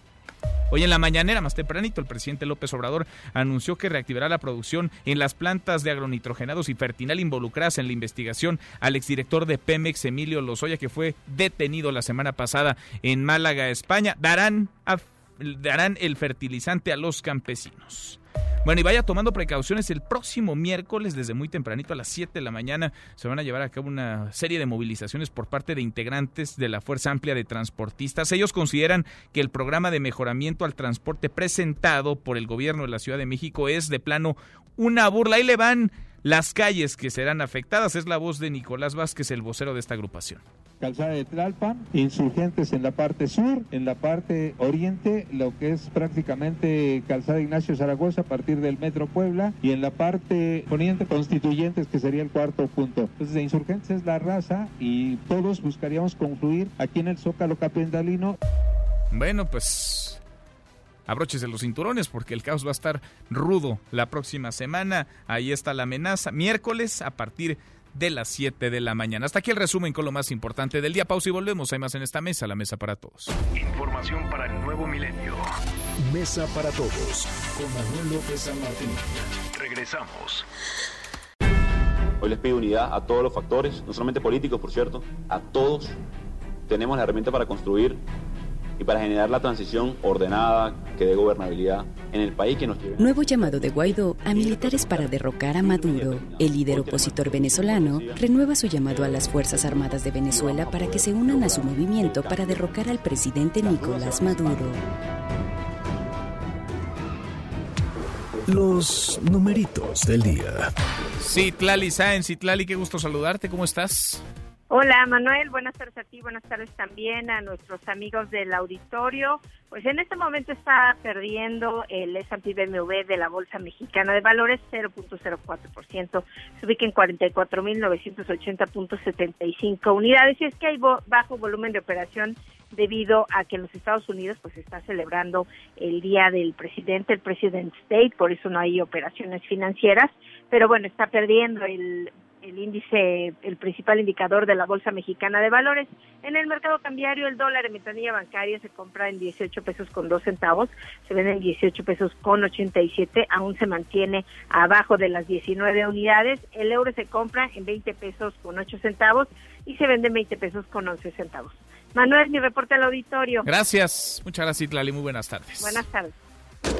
Hoy en la mañanera, más tempranito, el presidente López Obrador anunció que reactivará la producción en las plantas de agronitrogenados y fertinal involucradas en la investigación al exdirector de Pemex, Emilio Lozoya, que fue detenido la semana pasada en Málaga, España. Darán, darán el fertilizante a los campesinos. Bueno, y vaya tomando precauciones. El próximo miércoles, desde muy tempranito a las 7 de la mañana, se van a llevar a cabo una serie de movilizaciones por parte de integrantes de la Fuerza Amplia de Transportistas. Ellos consideran que el programa de mejoramiento al transporte presentado por el gobierno de la Ciudad de México es de plano una burla. Ahí le van las calles que serán afectadas. Es la voz de Nicolás Vázquez, el vocero de esta agrupación. Calzada de Tlalpan, insurgentes en la parte sur, en la parte oriente, lo que es prácticamente Calzada Ignacio Zaragoza a partir del Metro Puebla, y en la parte poniente, constituyentes, que sería el cuarto punto. Entonces, de insurgentes es la raza y todos buscaríamos concluir aquí en el Zócalo Capitalino. Bueno, pues abroches de los cinturones porque el caos va a estar rudo la próxima semana. Ahí está la amenaza. Miércoles a partir de las 7 de la mañana. Hasta aquí el resumen con lo más importante del día. Pausa y volvemos. Hay más en esta mesa, la mesa para todos. Información para el nuevo milenio. Mesa para todos con Manuel López San Martín. Regresamos. Hoy les pido unidad a todos los factores, no solamente políticos, por cierto, a todos. Tenemos la herramienta para construir y para generar la transición ordenada que dé gobernabilidad en el país que nos lleve. Nuevo llamado de Guaidó a militares para derrocar a Maduro. El líder opositor venezolano renueva su llamado a las Fuerzas Armadas de Venezuela para que se unan a su movimiento para derrocar al presidente Nicolás Maduro. Los numeritos del día. Citlali Sáenz, Citlali, qué gusto saludarte, ¿cómo estás? Hola Manuel, buenas tardes a ti, buenas tardes también a nuestros amigos del auditorio. Pues en este momento está perdiendo el S&P BMW de la Bolsa Mexicana de Valores 0.04%, se ubica en 44.980.75 unidades y es que hay bajo volumen de operación debido a que en los Estados Unidos pues está celebrando el día del presidente, el President State, por eso no hay operaciones financieras, pero bueno, está perdiendo el el índice, el principal indicador de la Bolsa Mexicana de Valores. En el mercado cambiario, el dólar en ventanilla bancaria se compra en 18 pesos con 2 centavos, se vende en 18 pesos con 87, aún se mantiene abajo de las 19 unidades. El euro se compra en 20 pesos con 8 centavos y se vende en 20 pesos con 11 centavos. Manuel, mi reporte al auditorio. Gracias, muchas gracias, Lali. Muy buenas tardes. Buenas tardes.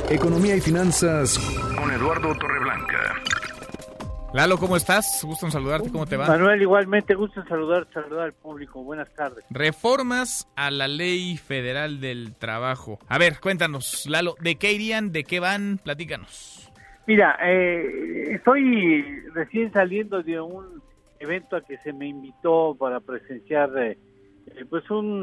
Economía y finanzas con Eduardo Torreblanca. Lalo, ¿cómo estás? Gusto en saludarte, ¿cómo te va? Manuel, igualmente, gusto en saludar, saludar al público. Buenas tardes. Reformas a la Ley Federal del Trabajo. A ver, cuéntanos, Lalo, ¿de qué irían? ¿De qué van? Platícanos. Mira, eh, estoy recién saliendo de un evento a que se me invitó para presenciar eh, eh, pues un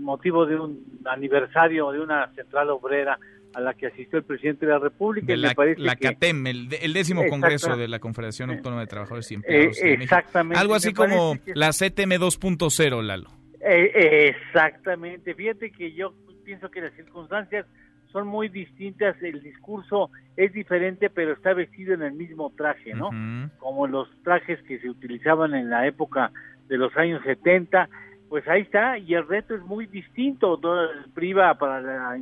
motivo de un aniversario de una central obrera a la que asistió el presidente de la República. De la, parece la CATEM, el, décimo congreso de la Confederación Autónoma de Trabajadores y Empleados. Eh, exactamente. Algo así como la CTM 2.0, Lalo. Eh, exactamente. Fíjate que yo pienso que las circunstancias son muy distintas, el discurso es diferente, pero está vestido en el mismo traje, ¿no? Como los trajes que se utilizaban en la época de los años 70, pues ahí está, y el reto es muy distinto, priva para la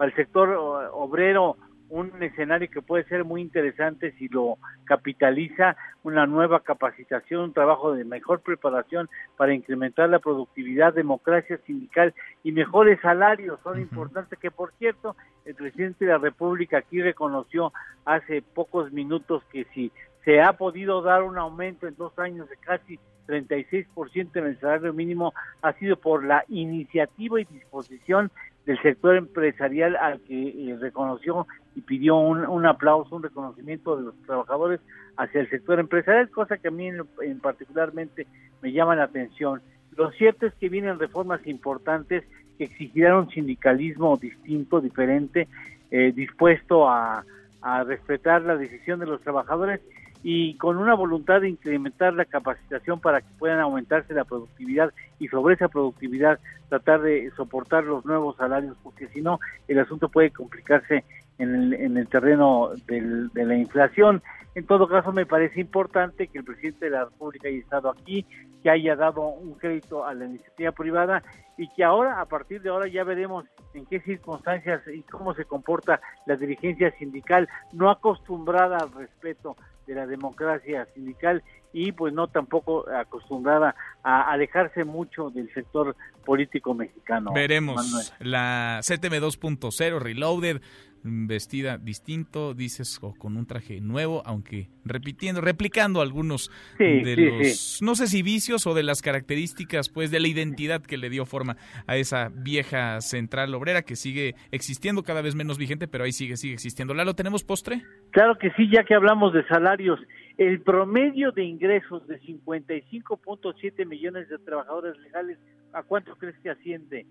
para el sector obrero un escenario que puede ser muy interesante si lo capitaliza, una nueva capacitación, un trabajo de mejor preparación para incrementar la productividad, democracia sindical y mejores salarios. Son importantes que por cierto el presidente de la República aquí reconoció hace pocos minutos que si se ha podido dar un aumento en dos años de casi 36% en el salario mínimo ha sido por la iniciativa y disposición del sector empresarial al que eh, reconoció y pidió un, aplauso, un reconocimiento de los trabajadores hacia el sector empresarial, cosa que a mí en, particularmente me llama la atención. Lo cierto es que vienen reformas importantes que exigirán un sindicalismo distinto, diferente, eh, dispuesto a, a respetar la decisión de los trabajadores y con una voluntad de incrementar la capacitación para que puedan aumentarse la productividad y sobre esa productividad tratar de soportar los nuevos salarios, porque si no, el asunto puede complicarse en el, en el terreno del, de la inflación. En todo caso, me parece importante que el presidente de la República haya estado aquí, que haya dado un crédito a la iniciativa privada y que ahora, a partir de ahora, ya veremos en qué circunstancias y cómo se comporta la dirigencia sindical, no acostumbrada al respeto de la democracia sindical y pues no tampoco acostumbrada a alejarse mucho del sector político mexicano. Veremos la CTM 2.0 Reloaded vestida distinto, dices, o con un traje nuevo, aunque repitiendo, replicando algunos de los, no sé si vicios o de las características, pues, de la identidad que le dio forma a esa vieja central obrera que sigue existiendo, cada vez menos vigente, pero ahí sigue, sigue existiendo. ¿Lalo, tenemos postre? Claro que sí, ya que hablamos de salarios, el promedio de ingresos de 55.7 millones de trabajadores legales, ¿a cuánto crees que asciende?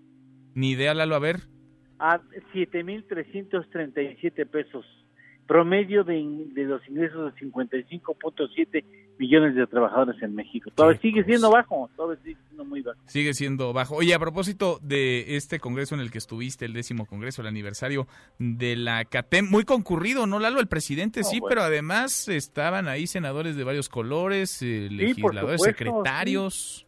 Ni idea, Lalo, a ver a 7.337 pesos, promedio de, de los ingresos de 55.7 millones de trabajadores en México. Todavía sigue siendo bajo, todavía sigue siendo muy bajo. Sigue siendo bajo. Oye, a propósito de este congreso en el que estuviste, el décimo congreso, el aniversario de la CATEM, muy concurrido, ¿no, Lalo? El presidente sí, pero además estaban ahí senadores de varios colores, eh, legisladores, secretarios.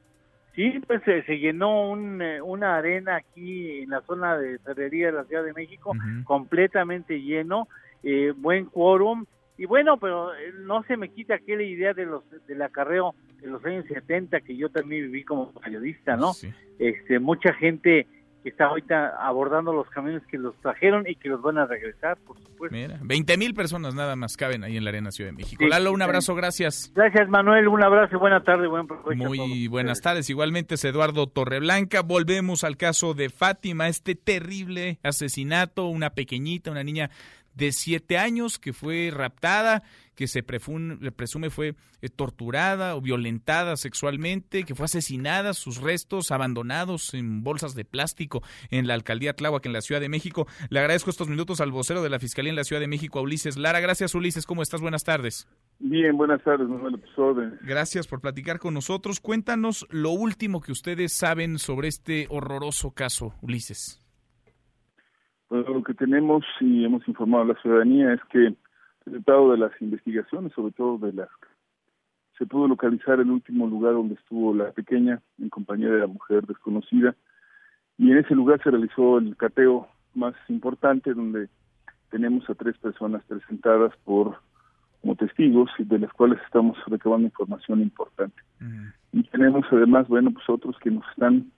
Sí, pues se, llenó eh, una arena aquí en la zona de Ferrería de la Ciudad de México, completamente lleno, eh, buen quórum, y bueno, pero eh, no se me quita aquella idea de los del acarreo de los años 70 que yo también viví como periodista, ¿no? Este, mucha gente que está ahorita abordando los camiones que los trajeron y que los van a regresar, por supuesto. Mira, 20 mil personas nada más caben ahí en la Arena Ciudad de México. Lalo, un abrazo, gracias. Gracias, Manuel, un abrazo, buena tarde, buen provecho. Muy buenas tardes, igualmente es Eduardo Torreblanca. Volvemos al caso de Fátima, este terrible asesinato, una pequeñita, una niña de siete años que fue raptada, que se presume fue eh, torturada o violentada sexualmente, que fue asesinada, sus restos abandonados en bolsas de plástico en la alcaldía Tláhuac, en la Ciudad de México. Le agradezco estos minutos al vocero de la Fiscalía en la Ciudad de México, a Ulises Lara. Gracias, Ulises. ¿Cómo estás? Buenas tardes. Bien, buenas tardes, Manuel. Gracias por platicar con nosotros. Cuéntanos lo último que ustedes saben sobre este horroroso caso, Ulises. Lo que tenemos y hemos informado a la ciudadanía es que resultado de las investigaciones, sobre todo de las se pudo localizar el último lugar donde estuvo la pequeña en compañía de la mujer desconocida y en ese lugar se realizó el cateo más importante donde tenemos a tres personas presentadas por como testigos y de las cuales estamos recabando información importante. Y tenemos además, bueno, pues otros que nos están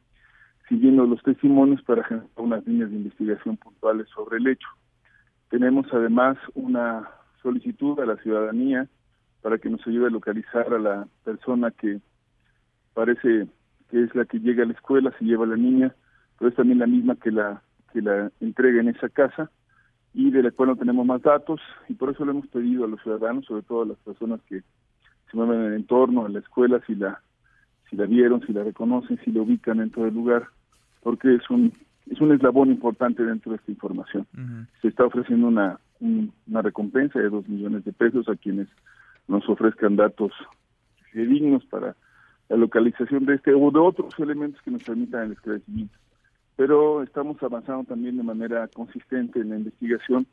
siguiendo los testimonios para generar unas líneas de investigación puntuales sobre el hecho. Tenemos además una solicitud a la ciudadanía para que nos ayude a localizar a la persona que parece que es la que llega a la escuela, se lleva a la niña, pero es también la misma que la que la entrega en esa casa y de la cual no tenemos más datos y por eso le hemos pedido a los ciudadanos, sobre todo a las personas que se mueven en el entorno, a la escuela, si la si la vieron, si la reconocen, si la ubican en todo el lugar, porque es un es un eslabón importante dentro de esta información. Se está ofreciendo una, una recompensa de dos millones de pesos a quienes nos ofrezcan datos dignos para la localización de este o de otros elementos que nos permitan el esclarecimiento. Pero estamos avanzando también de manera consistente en la investigación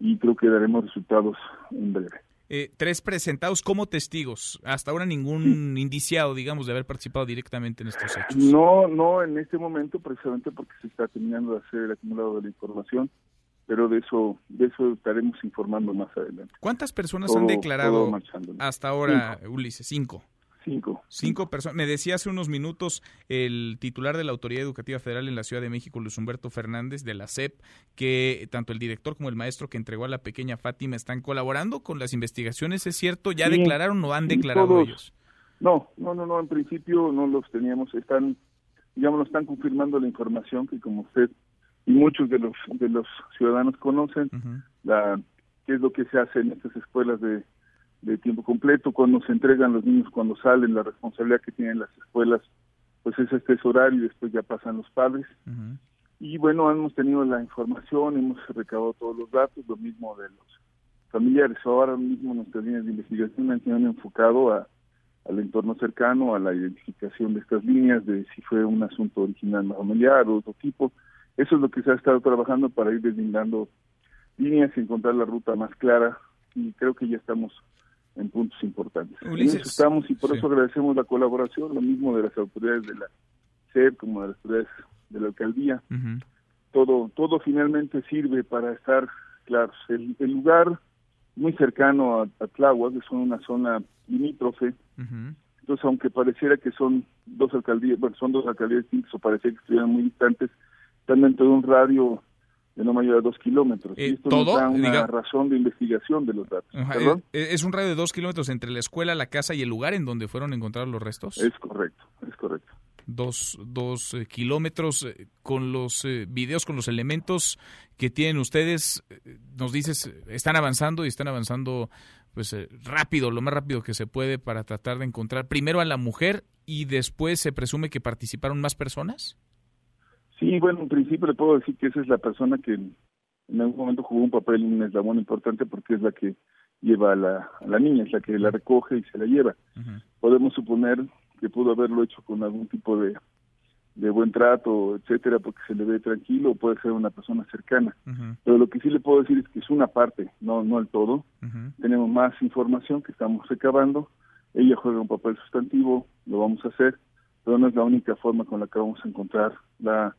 y creo que daremos resultados en breve. Eh, tres presentados como testigos. Hasta ahora ningún indiciado, digamos, de haber participado directamente en estos hechos. No, no en este momento, precisamente porque se está terminando de hacer el acumulado de la información, pero de eso, de eso estaremos informando más adelante. ¿Cuántas personas han declarado hasta ahora, Ulises? Cinco. Cinco. Cinco personas. Me decía hace unos minutos el titular de la Autoridad Educativa Federal en la Ciudad de México, Luis Humberto Fernández, de la SEP, que tanto el director como el maestro que entregó a la pequeña Fátima están colaborando con las investigaciones. ¿Es cierto? ¿Ya declararon o han declarado ellos? No, no, no, no. En principio no los teníamos. Están, digamos, nos están confirmando la información que como usted y muchos de los de los ciudadanos conocen, la qué es lo que se hace en estas escuelas de de tiempo completo, cuando se entregan los niños cuando salen, la responsabilidad que tienen las escuelas, pues es este horario y después ya pasan los padres. Y bueno, hemos tenido la información, hemos recabado todos los datos, lo mismo de los familiares. Ahora mismo nuestras líneas de investigación se han enfocado a, al entorno cercano, a la identificación de estas líneas, de si fue un asunto original familiar o otro tipo. Eso es lo que se ha estado trabajando para ir deslindando líneas y encontrar la ruta más clara y creo que ya estamos en puntos importantes. en eso estamos y por eso agradecemos la colaboración, lo mismo de las autoridades de la SED como de las autoridades de la alcaldía. Todo todo finalmente sirve para estar claros. El, lugar muy cercano a, a Tláhuac, es una zona limítrofe, entonces aunque pareciera que son dos alcaldías, bueno, son dos alcaldías distintas o parecía que estuvieran muy distantes, están dentro de un radio de no mayor a dos kilómetros. Eh, y esto ¿todo? nos da una razón de investigación de los datos. Eh, eh, ¿Es un radio de dos kilómetros entre la escuela, la casa y el lugar en donde fueron encontrados los restos? Es correcto, es correcto. Dos, dos kilómetros con los videos, con los elementos que tienen ustedes, nos dices, están avanzando y están avanzando pues rápido, lo más rápido que se puede para tratar de encontrar primero a la mujer y después se presume que participaron más personas? Sí, bueno, en principio le puedo decir que esa es la persona que en algún momento jugó un papel, un eslabón importante porque es la que lleva a la, a la niña, es la que la recoge y se la lleva. Podemos suponer que pudo haberlo hecho con algún tipo de, de buen trato, etcétera, porque se le ve tranquilo, o puede ser una persona cercana. Pero lo que sí le puedo decir es que es una parte, no no el todo. Tenemos más información que estamos recabando. Ella juega un papel sustantivo, lo vamos a hacer, pero no es la única forma con la que vamos a encontrar la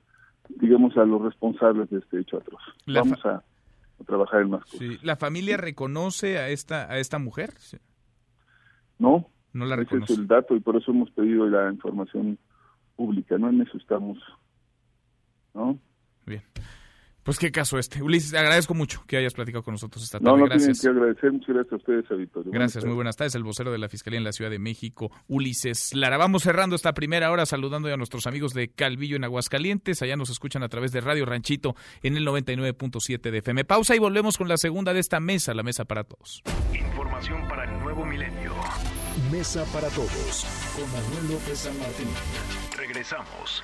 digamos, a los responsables de este hecho atroz. Vamos a, trabajar en más cosas. ¿La familia reconoce a esta a esta mujer? No, no la reconoce. Ese es el dato y por eso hemos pedido la información pública, ¿no? En eso estamos, ¿no? Bien. Pues qué caso este. Ulises, agradezco mucho que hayas platicado con nosotros esta tarde. No, no gracias. que agradecer. Muchas gracias a ustedes, Auditorio. Gracias, muy buenas tardes. El vocero de la Fiscalía en la Ciudad de México, Ulises Lara. Vamos cerrando esta primera hora saludando a nuestros amigos de Calvillo en Aguascalientes. Allá nos escuchan a través de Radio Ranchito en el 99.7 de FM. Pausa y volvemos con la segunda de esta mesa, la mesa para todos. Información para el nuevo milenio. Mesa para todos con Manuel López San Martín. Regresamos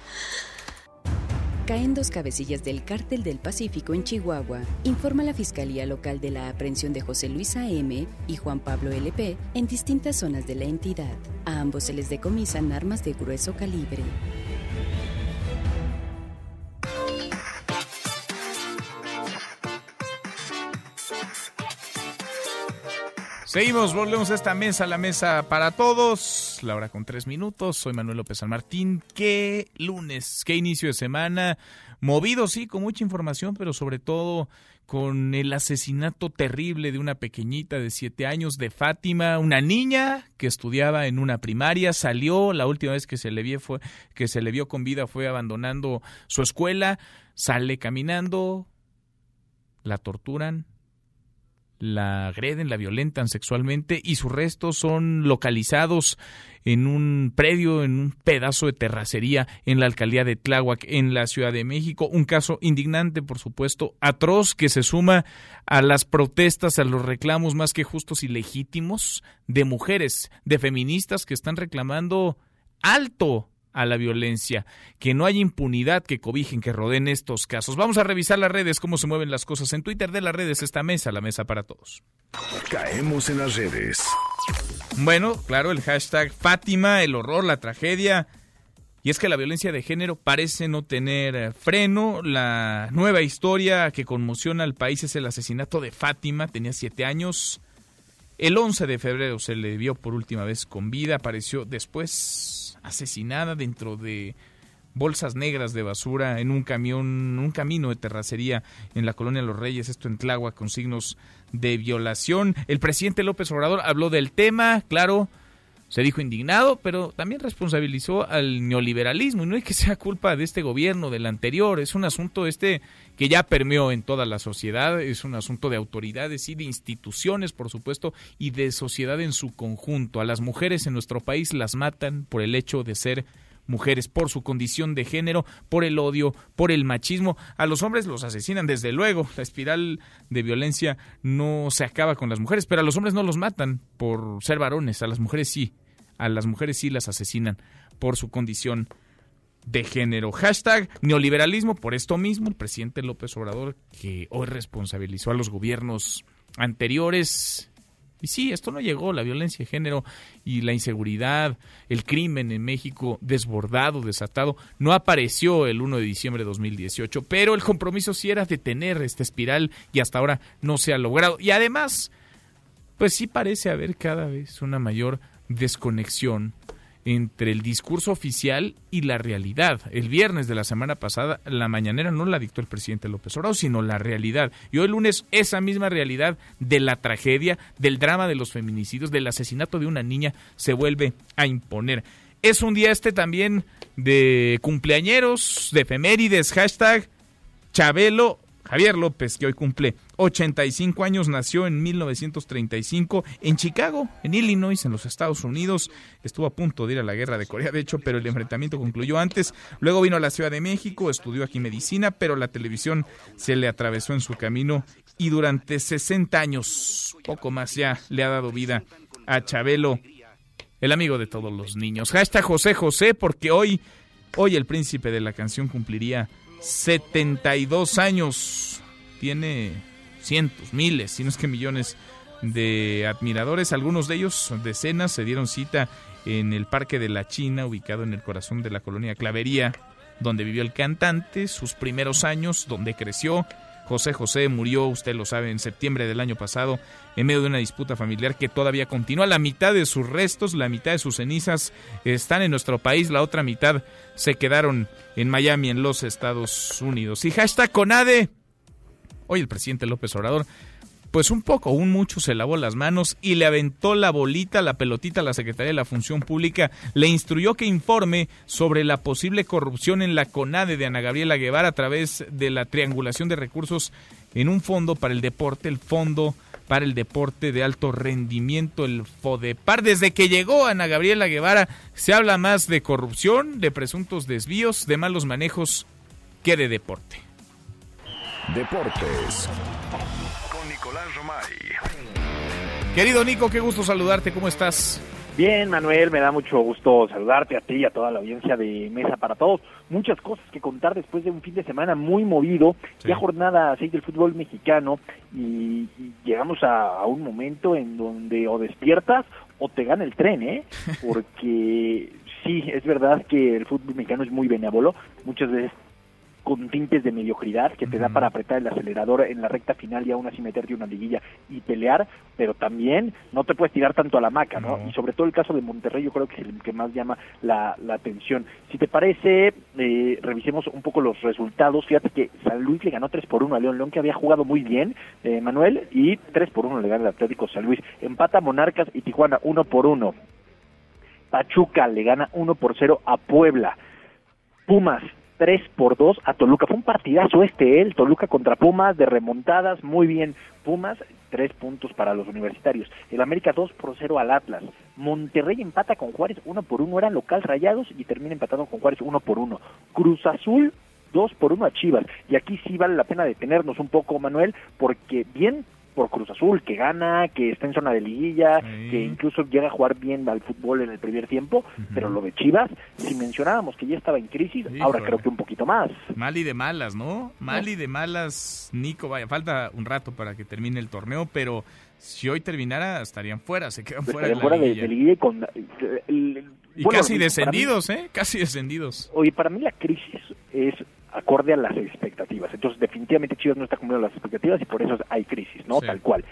caen dos cabecillas del Cártel del Pacífico en Chihuahua, informa la Fiscalía Local de la aprehensión de José Luis A.M. y Juan Pablo L.P. en distintas zonas de la entidad. A ambos se les decomisan armas de grueso calibre. Seguimos, volvemos a esta mesa, la mesa para todos. La hora con tres minutos. Soy Manuel López San Martín. Qué lunes, qué inicio de semana. Movido, sí, con mucha información, pero sobre todo con el asesinato terrible de una pequeñita de siete años de Fátima, una niña que estudiaba en una primaria, salió, la última vez que se le vio fue que se le vio con vida fue abandonando su escuela, sale caminando, la torturan, la agreden, la violentan sexualmente y sus restos son localizados en un predio, en un pedazo de terracería en la alcaldía de Tláhuac, en la Ciudad de México. Un caso indignante, por supuesto, atroz, que se suma a las protestas, a los reclamos más que justos y legítimos de mujeres, de feministas que están reclamando alto a la violencia, que no haya impunidad que cobijen, que rodeen estos casos. Vamos a revisar las redes, cómo se mueven las cosas en Twitter de las redes, esta mesa, la mesa para todos. Caemos en las redes. Bueno, claro, el hashtag Fátima, el horror, la tragedia. Y es que la violencia de género parece no tener eh, freno. La nueva historia que conmociona al país es el asesinato de Fátima. Tenía siete años. El 11 de febrero se le vio por última vez con vida. Apareció después asesinada dentro de bolsas negras de basura en un camión, un camino de terracería en la colonia Los Reyes, esto en Tláhuac, con signos de violación. El presidente López Obrador habló del tema, claro, se dijo indignado, pero también responsabilizó al neoliberalismo. Y no es que sea culpa de este gobierno, del anterior, es un asunto este que ya permeó en toda la sociedad, es un asunto de autoridades y de instituciones, por supuesto, y de sociedad en su conjunto. A las mujeres en nuestro país las matan por el hecho de ser mujeres por su condición de género, por el odio, por el machismo. A los hombres los asesinan, desde luego. La espiral de violencia no se acaba con las mujeres, pero a los hombres no los matan por ser varones, a las mujeres sí. A las mujeres sí las asesinan por su condición de género. Hashtag neoliberalismo por esto mismo. El presidente López Obrador, que hoy responsabilizó a los gobiernos anteriores y sí, esto no llegó, la violencia de género y la inseguridad, el crimen en México desbordado, desatado, no apareció el 1 de diciembre de 2018, pero el compromiso sí era detener esta espiral y hasta ahora no se ha logrado. Y además, pues sí parece haber cada vez una mayor desconexión entre el discurso oficial y la realidad. El viernes de la semana pasada, la mañanera no la dictó el presidente López Obrador, sino la realidad. Y hoy lunes, esa misma realidad de la tragedia, del drama de los feminicidios, del asesinato de una niña, se vuelve a imponer. Es un día este también de cumpleañeros, de efemérides, hashtag Chabelo Javier López, que hoy cumple 85 años, nació en 1935 en Chicago, en Illinois, en los Estados Unidos. Estuvo a punto de ir a la guerra de Corea, de hecho, pero el enfrentamiento concluyó antes. Luego vino a la Ciudad de México, estudió aquí medicina, pero la televisión se le atravesó en su camino y durante 60 años, poco más ya, le ha dado vida a Chabelo, el amigo de todos los niños. Hashtag José José, porque hoy, hoy el príncipe de la canción cumpliría 72 años. Tiene cientos, miles, si no es que millones de admiradores. Algunos de ellos, decenas, se dieron cita en el Parque de la China, ubicado en el corazón de la colonia Clavería, donde vivió el cantante, sus primeros años, donde creció. José José murió, usted lo sabe, en septiembre del año pasado, en medio de una disputa familiar que todavía continúa. La mitad de sus restos, la mitad de sus cenizas están en nuestro país, la otra mitad se quedaron en Miami, en los Estados Unidos. Y hashtag Conade. Hoy el presidente López Obrador pues un poco, un mucho se lavó las manos y le aventó la bolita, la pelotita a la Secretaría de la Función Pública, le instruyó que informe sobre la posible corrupción en la CONADE de Ana Gabriela Guevara a través de la triangulación de recursos en un fondo para el deporte, el Fondo para el Deporte de Alto Rendimiento, el FODEPAR. Desde que llegó Ana Gabriela Guevara se habla más de corrupción, de presuntos desvíos, de malos manejos que de deporte. Deportes. Querido Nico, qué gusto saludarte, ¿cómo estás? Bien, Manuel, me da mucho gusto saludarte a ti y a toda la audiencia de Mesa para Todos. Muchas cosas que contar después de un fin de semana muy movido, ya jornada 6 del fútbol mexicano y, llegamos a, a, un momento en donde o despiertas o te gana el tren, ¿eh? Porque sí, es verdad que el fútbol mexicano es muy benévolo, muchas veces con tintes de mediocridad que te da para apretar el acelerador en la recta final y aún así meterte una liguilla y pelear, pero también no te puedes tirar tanto a la maca, ¿no? Y sobre todo el caso de Monterrey yo creo que es el que más llama la, atención. Si te parece, eh, revisemos un poco los resultados. Fíjate que San Luis le ganó 3 por 1 a León, León que había jugado muy bien, eh, Manuel, y 3 por 1 le gana el Atlético San Luis. Empata Monarcas y Tijuana 1 por 1. Pachuca le gana 1 por 0 a Puebla. Pumas 3 por 2 a Toluca. Fue un partidazo este, ¿eh? el Toluca contra Pumas, de remontadas, muy bien. Pumas, 3 puntos para los universitarios. El América 2 por 0 al Atlas. Monterrey empata con Juárez 1 por 1, era local Rayados y termina empatando con Juárez 1 por 1. Cruz Azul 2 por 1 a Chivas. Y aquí sí vale la pena detenernos un poco, Manuel, porque bien por Cruz Azul, que gana, que está en zona de liguilla, que incluso llega a jugar bien al fútbol en el primer tiempo, pero lo de Chivas, si mencionábamos que ya estaba en crisis, ahora creo que un poquito más. Mal y de malas, ¿no? Mal y de malas, Nico, vaya, falta un rato para que termine el torneo, pero si hoy terminara estarían fuera, se quedan fuera, de, fuera de, liguilla y y casi descendidos, ¿eh? Casi descendidos. Oye, para mí la crisis es acorde a las expectativas. Entonces, definitivamente Chivas no está cumpliendo las expectativas y por eso hay crisis, ¿no? Tal cual.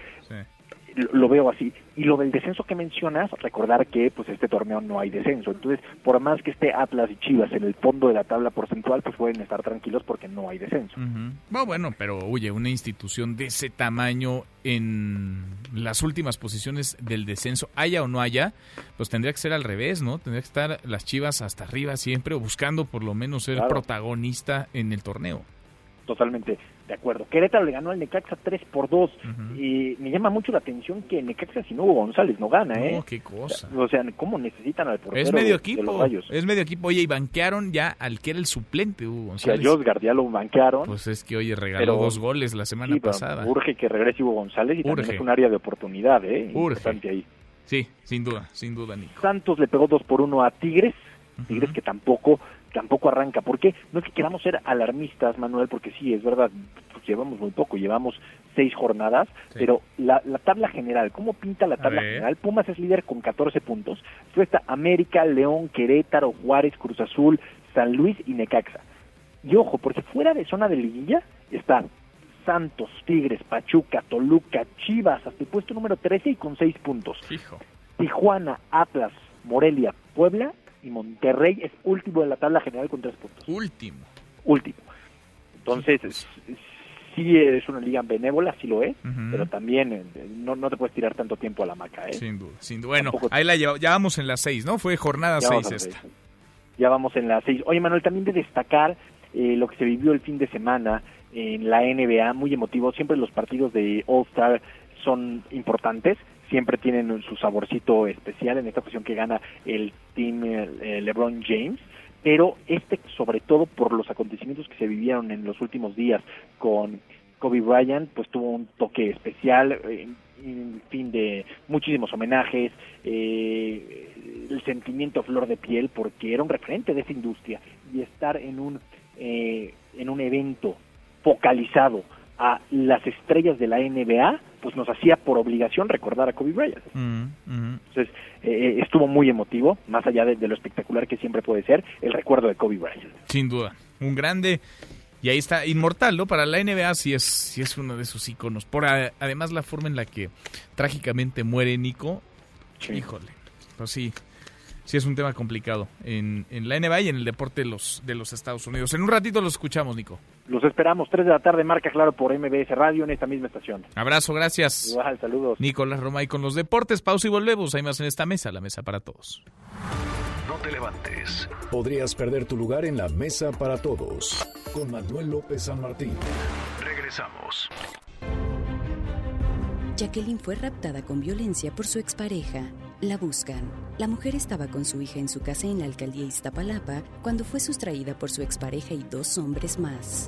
Lo, veo así. Y lo del descenso que mencionas, recordar que pues este torneo no hay descenso. Entonces, por más que esté Atlas y Chivas en el fondo de la tabla porcentual, pues pueden estar tranquilos porque no hay descenso. bueno, pero oye, una institución de ese tamaño en las últimas posiciones del descenso, haya o no haya, pues tendría que ser al revés, ¿no? Tendría que estar las Chivas hasta arriba siempre, buscando por lo menos ser protagonista en el torneo totalmente de acuerdo. Querétaro le ganó al Necaxa 3 por 2 y me llama mucho la atención que Necaxa sin Hugo González no gana, ¿eh? No, qué cosa. O sea, ¿cómo necesitan al portero Es medio equipo, es medio equipo. Oye, y banquearon ya al que era el suplente Hugo González. O sea, ya lo banquearon. Pues es que, oye, regaló dos goles la semana pasada. Urge que regrese Hugo González y también es un área de oportunidad, ¿eh? Urge. ahí. Sí, sin duda, sin duda, Nico. Santos le pegó 2 por 1 a Tigres. Tigres que tampoco tampoco arranca. ¿Por qué? No es que queramos ser alarmistas, Manuel, porque sí, es verdad, pues llevamos muy poco, llevamos seis jornadas, pero la, tabla general, ¿cómo pinta la tabla general? Pumas es líder con 14 puntos. Después está América, León, Querétaro, Juárez, Cruz Azul, San Luis y Necaxa. Y ojo, porque fuera de zona de liguilla están Santos, Tigres, Pachuca, Toluca, Chivas, hasta el puesto número 13 y con seis puntos. Tijuana, Atlas, Morelia, Puebla y Monterrey es último de la tabla general con tres puntos. Último. Último. Entonces, sí es una liga benévola, sí lo es, pero también eh, no, no te puedes tirar tanto tiempo a la maca. ¿eh? Sin duda, sin duda. Bueno, ahí la ya vamos en las seis, ¿no? Fue jornada seis esta. Ya vamos en las seis. Oye, Manuel, también de destacar eh, lo que se vivió el fin de semana en la NBA, muy emotivo. Siempre los partidos de All-Star son importantes siempre tienen su saborcito especial, en esta ocasión que gana el team eh, LeBron James, pero este sobre todo por los acontecimientos que se vivieron en los últimos días con Kobe Bryant, pues tuvo un toque especial, en eh, fin de muchísimos homenajes, eh, el sentimiento flor de piel, porque era un referente de esa industria y estar en un en un evento focalizado a las estrellas de la NBA, pues nos hacía por obligación recordar a Kobe Bryant. Mm, mm. Entonces, eh, eh, estuvo muy emotivo, más allá de, lo espectacular que siempre puede ser, el recuerdo de Kobe Bryant. Sin duda, un grande. Y ahí está, inmortal, ¿no? Para la NBA sí es, sí es uno de sus iconos. Por además la forma en la que trágicamente muere Nico. Híjole, pues sí, sí es un tema complicado en, en, la NBA y en el deporte de los, de los Estados Unidos. En un ratito los escuchamos, Nico. Los esperamos, 3 de la tarde, marca claro por MBS Radio en esta misma estación. Abrazo, gracias. Igual, saludos. Nicolás Romay con los deportes. Pausa y volvemos. Hay más en esta mesa, la mesa para todos. No te levantes. Podrías perder tu lugar en la mesa para todos. Con Manuel López San Martín. Regresamos. Jacqueline fue raptada con violencia por su expareja. La buscan. La mujer estaba con su hija en su casa en la alcaldía Iztapalapa cuando fue sustraída por su expareja y dos hombres más.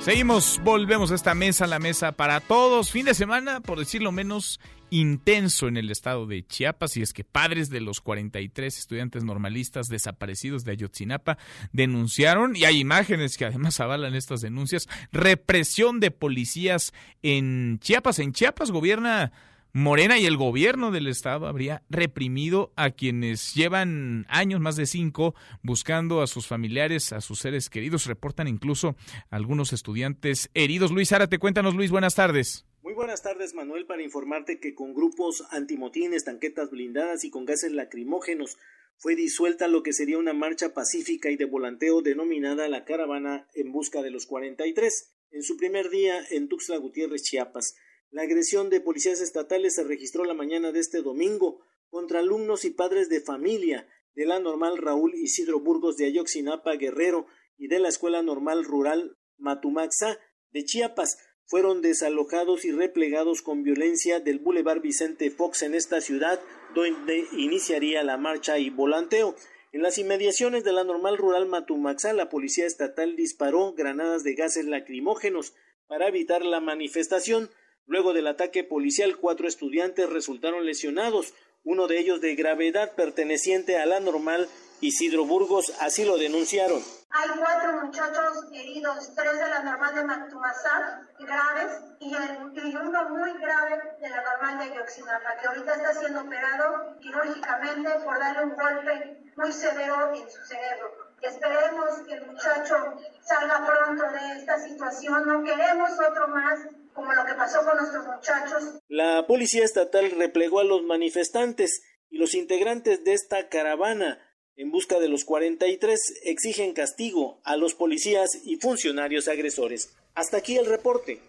Seguimos, volvemos a esta mesa, la mesa para todos. Fin de semana, por decirlo menos, intenso en el estado de Chiapas y es que padres de los 43 estudiantes normalistas desaparecidos de Ayotzinapa denunciaron y hay imágenes que además avalan estas denuncias, represión de policías en Chiapas. En Chiapas gobierna Morena y el gobierno del estado habría reprimido a quienes llevan años, más de cinco, buscando a sus familiares, a sus seres queridos. Reportan incluso algunos estudiantes heridos. Luis Árate, cuéntanos Luis, buenas tardes. Muy buenas tardes, Manuel, para informarte que con grupos antimotines, tanquetas blindadas y con gases lacrimógenos fue disuelta lo que sería una marcha pacífica y de volanteo denominada la Caravana en Busca de los 43, en su primer día en Tuxtla Gutiérrez, Chiapas. La agresión de policías estatales se registró la mañana de este domingo contra alumnos y padres de familia de la normal Raúl Isidro Burgos de Ayoxinapa, Guerrero, y de la Escuela Normal Rural Matumaxa de Chiapas, fueron desalojados y replegados con violencia del Boulevard Vicente Fox en esta ciudad, donde iniciaría la marcha y volanteo. En las inmediaciones de la normal rural Matumaxá, la policía estatal disparó granadas de gases lacrimógenos para evitar la manifestación. Luego del ataque policial, cuatro estudiantes resultaron lesionados, uno de ellos de gravedad perteneciente a la normal Isidro Burgos, así lo denunciaron. Hay cuatro muchachos heridos, tres de la normal de Matumasá, graves, y, uno muy grave de la normal de Yoxinapa, que ahorita está siendo operado quirúrgicamente por darle un golpe muy severo en su cerebro. Esperemos que el muchacho salga pronto de esta situación. No queremos otro más como lo que pasó con nuestros muchachos. La policía estatal replegó a los manifestantes y los integrantes de esta caravana en busca de los 43 exigen castigo a los policías y funcionarios agresores. Hasta aquí el reporte.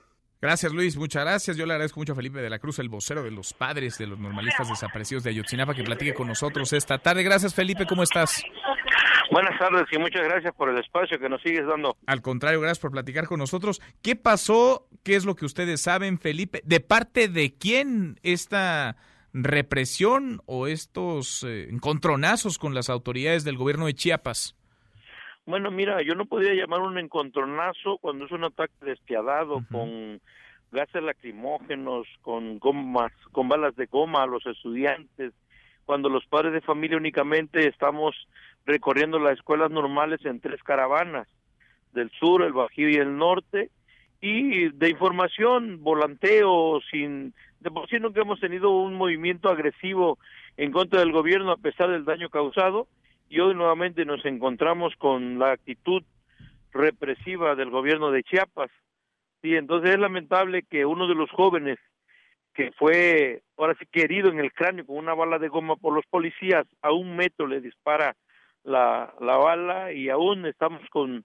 Gracias Luis, muchas gracias. Yo le agradezco mucho a Felipe de la Cruz, el vocero de los padres de los normalistas desaparecidos de Ayotzinapa, que platique con nosotros esta tarde. Gracias Felipe, ¿cómo estás? Buenas tardes y muchas gracias por el espacio que nos sigues dando. Al contrario, gracias por platicar con nosotros. ¿Qué pasó? ¿Qué es lo que ustedes saben, Felipe? ¿De parte de quién esta represión o estos eh, encontronazos con las autoridades del gobierno de Chiapas? Bueno, mira, yo no podría llamar un encontronazo cuando es un ataque despiadado con gases lacrimógenos, con gomas, con balas de goma a los estudiantes, cuando los padres de familia únicamente estamos recorriendo las escuelas normales en tres caravanas, del sur, el Bajío y el norte, y de información, volanteo, sin de por sí nunca hemos tenido un movimiento agresivo en contra del gobierno a pesar del daño causado y hoy nuevamente nos encontramos con la actitud represiva del gobierno de Chiapas. Sí, entonces es lamentable que uno de los jóvenes que fue ahora sí que herido en el cráneo con una bala de goma por los policías, a un metro le dispara la, la bala y aún estamos con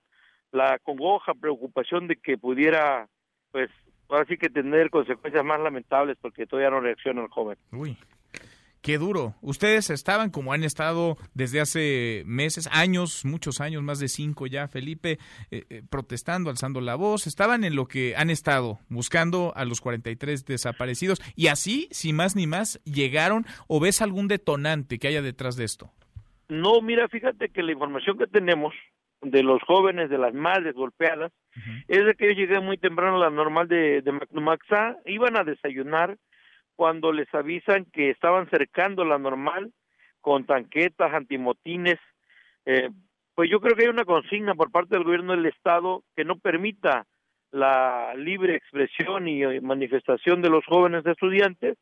la congoja, preocupación de que pudiera pues ahora sí que tener consecuencias más lamentables porque todavía no reacciona el joven. Uy. Qué duro. Ustedes estaban como han estado desde hace meses, años, muchos años, más de cinco ya, Felipe, eh, eh, protestando, alzando la voz. Estaban en lo que han estado, buscando a los 43 desaparecidos. Y así, sin más ni más, llegaron o ves algún detonante que haya detrás de esto. No, mira, fíjate que la información que tenemos de los jóvenes, de las madres golpeadas, es de que yo llegué muy temprano a la normal de, de Macnumaxá, iban a desayunar cuando les avisan que estaban cercando la normal con tanquetas, antimotines. Eh, pues yo creo que hay una consigna por parte del gobierno del Estado que no permita la libre expresión y manifestación de los jóvenes estudiantes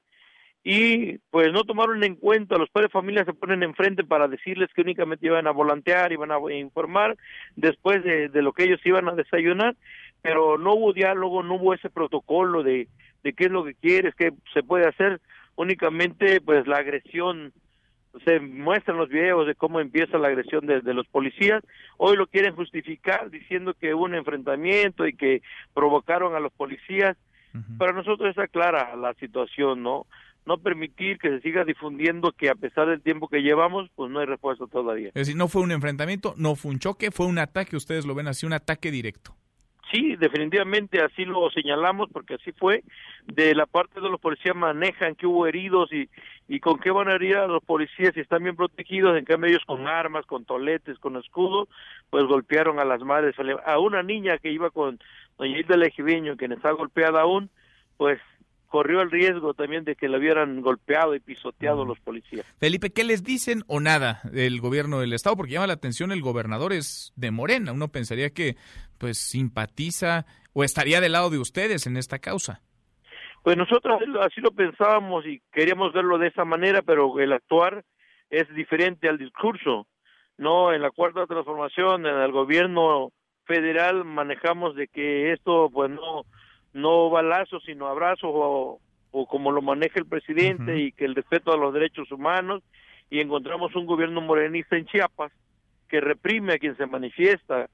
y pues no tomaron en cuenta, los padres de familia se ponen enfrente para decirles que únicamente iban a volantear, iban a informar después de, de lo que ellos iban a desayunar, pero no hubo diálogo, no hubo ese protocolo de, de qué es lo que quieres, qué se puede hacer, únicamente pues la agresión se muestran los videos de cómo empieza la agresión de, de, los policías. Hoy lo quieren justificar diciendo que hubo un enfrentamiento y que provocaron a los policías. Para nosotros está clara la situación, ¿no? No permitir que se siga difundiendo que a pesar del tiempo que llevamos, pues no hay respuesta todavía. Es decir, no fue un enfrentamiento, no fue un choque, fue un ataque, ustedes lo ven así, un ataque directo. Sí, definitivamente así lo señalamos porque así fue. De la parte de los policías manejan que hubo heridos y, y con qué van a herir a los policías si están bien protegidos, en cambio ellos con armas, con toletes, con escudos, pues golpearon a las madres. A una niña que iba con doña Hilda Lejiviño, quien está golpeada aún, pues corrió el riesgo también de que le hubieran golpeado y pisoteado los policías. Felipe, ¿qué les dicen o nada del gobierno del estado? Porque llama la atención el gobernador es de Morena. Uno pensaría que pues simpatiza o estaría del lado de ustedes en esta causa. Pues nosotros así lo pensábamos y queríamos verlo de esa manera, pero el actuar es diferente al discurso. No, en la cuarta transformación, en el gobierno federal manejamos de que esto pues no no balazos sino abrazos o, o como lo maneja el presidente y que el respeto a los derechos humanos y encontramos un gobierno morenista en Chiapas que reprime a quien se manifiesta.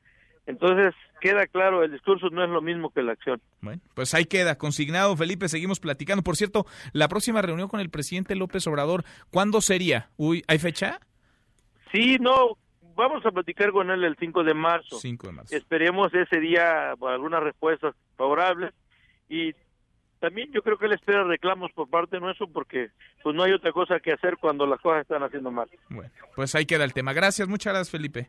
Entonces, queda claro, el discurso no es lo mismo que la acción. Bueno, pues ahí queda, consignado, Felipe, seguimos platicando. Por cierto, la próxima reunión con el presidente López Obrador, ¿cuándo sería? Uy, ¿Hay fecha? Sí, no, vamos a platicar con él el 5 de marzo. 5 de marzo. Esperemos ese día algunas respuestas favorables y también yo creo que él espera reclamos por parte nuestro porque pues no hay otra cosa que hacer cuando las cosas están haciendo mal. Bueno, pues ahí queda el tema. Gracias, muchas gracias Felipe.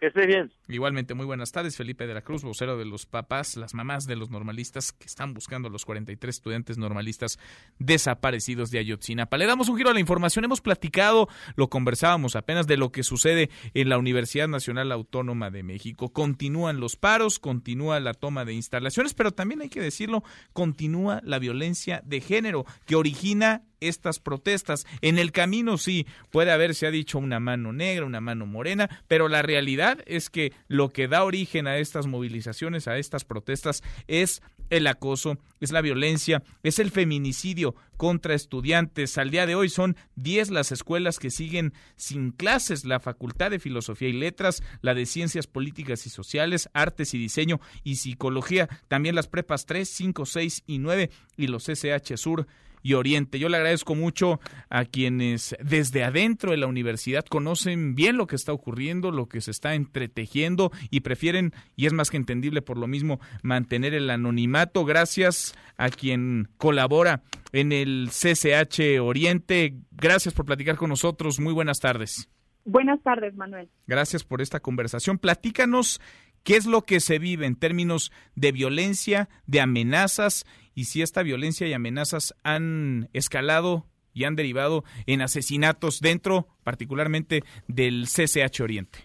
Que esté bien. Igualmente, muy buenas tardes. Felipe de la Cruz, vocero de los papás, las mamás de los normalistas que están buscando a los 43 estudiantes normalistas desaparecidos de Ayotzinapa. Le damos un giro a la información. Hemos platicado, lo conversábamos apenas de lo que sucede en la Universidad Nacional Autónoma de México. Continúan los paros, continúa la toma de instalaciones, pero también hay que decirlo, continúa la violencia de género que origina estas protestas. En el camino sí, puede haber, se ha dicho, una mano negra, una mano morena, pero la realidad es que lo que da origen a estas movilizaciones, a estas protestas, es el acoso, es la violencia, es el feminicidio contra estudiantes. Al día de hoy son 10 las escuelas que siguen sin clases, la Facultad de Filosofía y Letras, la de Ciencias Políticas y Sociales, Artes y Diseño y Psicología, también las prepas 3, 5, 6 y 9 y los SH Sur y Oriente. Yo le agradezco mucho a quienes desde adentro de la universidad conocen bien lo que está ocurriendo, lo que se está entretejiendo y prefieren, y es más que entendible por lo mismo, mantener el anonimato. Gracias a quien colabora en el CCH Oriente. Gracias por platicar con nosotros. Muy buenas tardes. Buenas tardes, Manuel. Gracias por esta conversación. Platícanos qué es lo que se vive en términos de violencia, de amenazas y si esta violencia y amenazas han escalado y han derivado en asesinatos dentro, particularmente del CCH Oriente.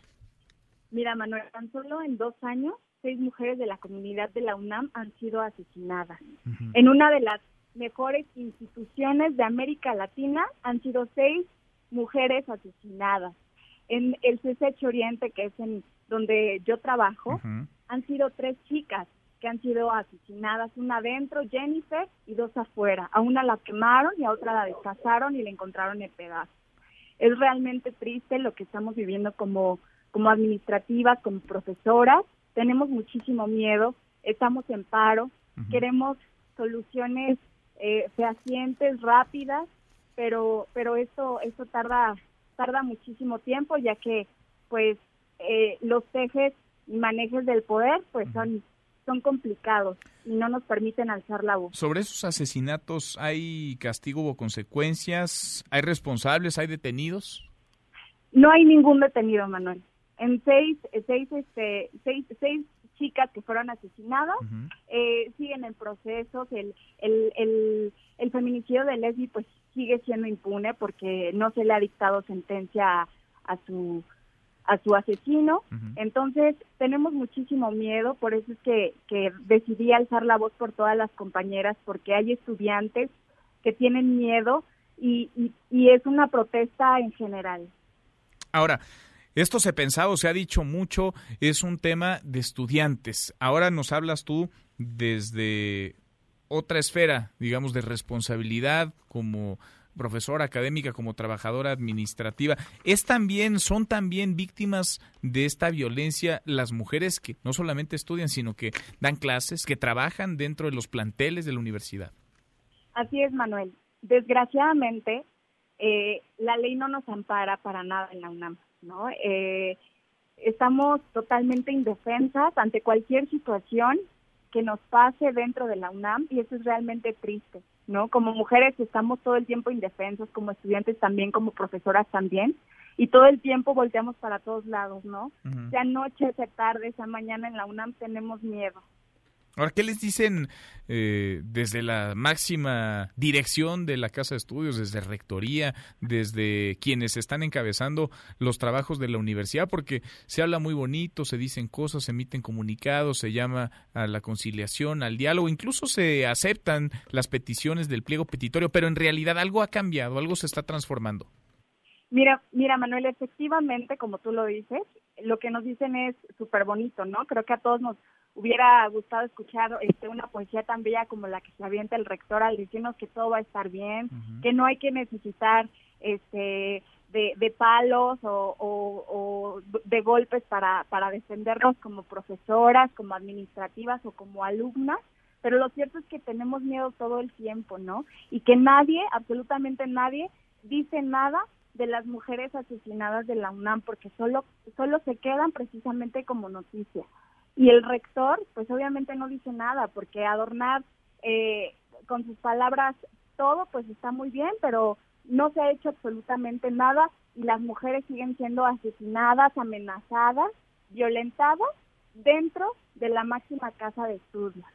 Mira, Manuel, tan solo en dos años, seis mujeres de la comunidad de la UNAM han sido asesinadas. En una de las mejores instituciones de América Latina han sido seis mujeres asesinadas. En el CCH Oriente, que es en donde yo trabajo, han sido tres chicas que han sido asesinadas, una adentro, Jennifer, y dos afuera. A una la quemaron y a otra la descasaron y la encontraron en pedazos. Es realmente triste lo que estamos viviendo como, como administrativas, como profesoras. Tenemos muchísimo miedo, estamos en paro, queremos soluciones eh, fehacientes, rápidas, pero, pero esto, esto tarda, tarda muchísimo tiempo, ya que pues eh, los ejes y manejes del poder pues son son complicados y no nos permiten alzar la voz. Sobre esos asesinatos, ¿hay castigo o consecuencias? ¿Hay responsables? ¿Hay detenidos? No hay ningún detenido, Manuel. En seis, seis, este, seis, seis chicas que fueron asesinadas eh, siguen en procesos. El, el, el, el feminicidio de Leslie pues sigue siendo impune porque no se le ha dictado sentencia a su a su asesino. Entonces, tenemos muchísimo miedo, por eso es que, que decidí alzar la voz por todas las compañeras, porque hay estudiantes que tienen miedo y, y, es una protesta en general. Ahora, esto se pensaba se ha dicho mucho, es un tema de estudiantes. Ahora nos hablas tú desde otra esfera, digamos, de responsabilidad como profesora académica como trabajadora administrativa, es también son también víctimas de esta violencia las mujeres que no solamente estudian, sino que dan clases, que trabajan dentro de los planteles de la universidad. Así es, Manuel. Desgraciadamente, eh, la ley no nos ampara para nada en la UNAM, ¿no? Eh, estamos totalmente indefensas ante cualquier situación que nos pase dentro de la UNAM y eso es realmente triste. ¿No? Como mujeres estamos todo el tiempo indefensos, como estudiantes también, como profesoras también, y todo el tiempo volteamos para todos lados, ¿no? Sea noche, sea tarde, sea mañana en la UNAM tenemos miedo. Ahora, ¿qué les dicen eh, desde la máxima dirección de la Casa de Estudios, desde Rectoría, desde quienes están encabezando los trabajos de la universidad? Porque se habla muy bonito, se dicen cosas, se emiten comunicados, se llama a la conciliación, al diálogo, incluso se aceptan las peticiones del pliego petitorio, pero en realidad algo ha cambiado, algo se está transformando. Mira, mira, Manuel, efectivamente, como tú lo dices, lo que nos dicen es súper bonito, ¿no? Creo que a todos nos hubiera gustado escuchar este, una poesía tan bella como la que se avienta el rector al decirnos que todo va a estar bien, que no hay que necesitar este de, de palos o, o, de golpes para, para defendernos como profesoras, como administrativas o como alumnas, pero lo cierto es que tenemos miedo todo el tiempo, ¿no? Y que nadie, absolutamente nadie, dice nada de las mujeres asesinadas de la UNAM porque solo solo se quedan precisamente como noticia y el rector, pues obviamente no dice nada, porque adornar eh, con sus palabras todo, pues está muy bien, pero no se ha hecho absolutamente nada y las mujeres siguen siendo asesinadas, amenazadas, violentadas dentro de la máxima casa de estudios.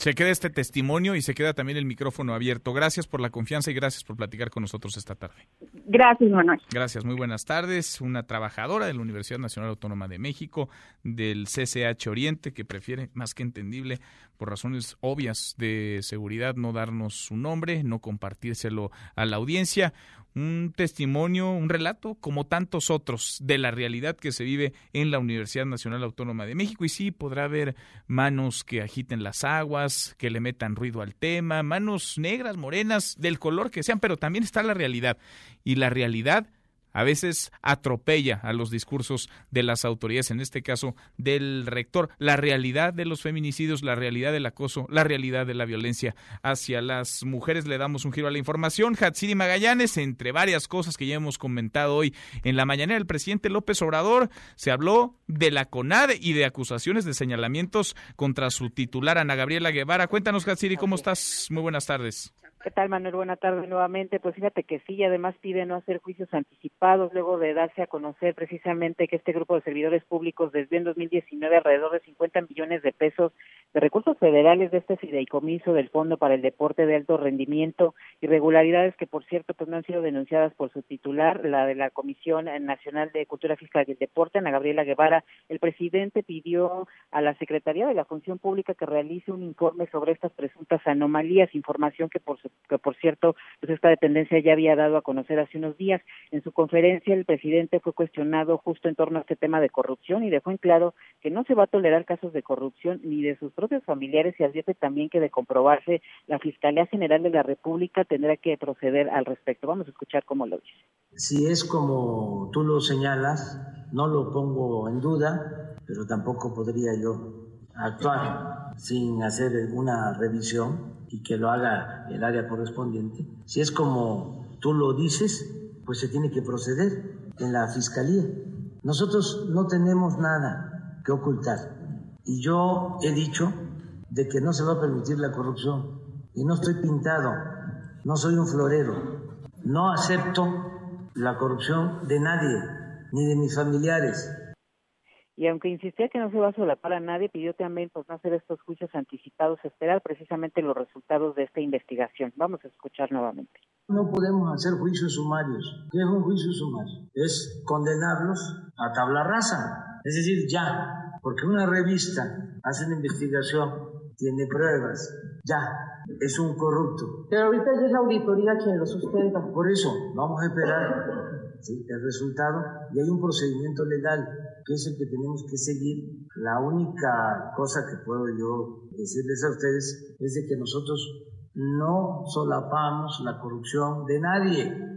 Se queda este testimonio y se queda también el micrófono abierto. Gracias por la confianza y gracias por platicar con nosotros esta tarde. Gracias, Manuel. Gracias, muy buenas tardes. Una trabajadora de la Universidad Nacional Autónoma de México, del CCH Oriente, que prefiere, más que entendible, por razones obvias de seguridad, no darnos su nombre, no compartírselo a la audiencia un testimonio, un relato, como tantos otros, de la realidad que se vive en la Universidad Nacional Autónoma de México. Y sí, podrá haber manos que agiten las aguas, que le metan ruido al tema, manos negras, morenas, del color que sean, pero también está la realidad. Y la realidad a veces atropella a los discursos de las autoridades, en este caso del rector, la realidad de los feminicidios, la realidad del acoso, la realidad de la violencia hacia las mujeres. Le damos un giro a la información. Hatsiri Magallanes, entre varias cosas que ya hemos comentado hoy en la mañana, el presidente López Obrador se habló de la CONAD y de acusaciones de señalamientos contra su titular, Ana Gabriela Guevara. Cuéntanos, Hatsiri, ¿cómo estás? Muy buenas tardes. ¿Qué tal, Manuel? Buena tarde nuevamente. Pues fíjate que sí, además pide no hacer juicios anticipados luego de darse a conocer precisamente que este grupo de servidores públicos desvió en 2019 alrededor de 50 millones de pesos de recursos federales de este fideicomiso del Fondo para el Deporte de Alto Rendimiento, irregularidades que, por cierto, pues no han sido denunciadas por su titular, la de la Comisión Nacional de Cultura Física y Deporte, Ana Gabriela Guevara. El presidente pidió a la Secretaría de la Función Pública que realice un informe sobre estas presuntas anomalías, información que por su que por cierto, pues esta dependencia ya había dado a conocer hace unos días. En su conferencia, el presidente fue cuestionado justo en torno a este tema de corrupción y dejó en claro que no se va a tolerar casos de corrupción ni de sus propios familiares y advierte también que de comprobarse la Fiscalía General de la República tendrá que proceder al respecto. Vamos a escuchar cómo lo dice. Si es como tú lo señalas, no lo pongo en duda, pero tampoco podría yo actuar sin hacer alguna revisión y que lo haga el área correspondiente. Si es como tú lo dices, pues se tiene que proceder en la fiscalía. Nosotros no tenemos nada que ocultar y yo he dicho de que no se va a permitir la corrupción y no estoy pintado, no soy un florero, no acepto la corrupción de nadie, ni de mis familiares, y aunque insistía que no se va a solapar a nadie, pidió también pues, no hacer estos juicios anticipados, esperar precisamente los resultados de esta investigación. Vamos a escuchar nuevamente. No podemos hacer juicios sumarios. ¿Qué es un juicio sumario? Es condenarlos a tabla rasa. Es decir, ya, porque una revista hace una investigación, tiene pruebas, ya, es un corrupto. Pero ahorita ya es la auditoría quien lo sustenta. Por eso, vamos a esperar el resultado y hay un procedimiento legal que es el que tenemos que seguir. La única cosa que puedo yo decirles a ustedes es de que nosotros no solapamos la corrupción de nadie.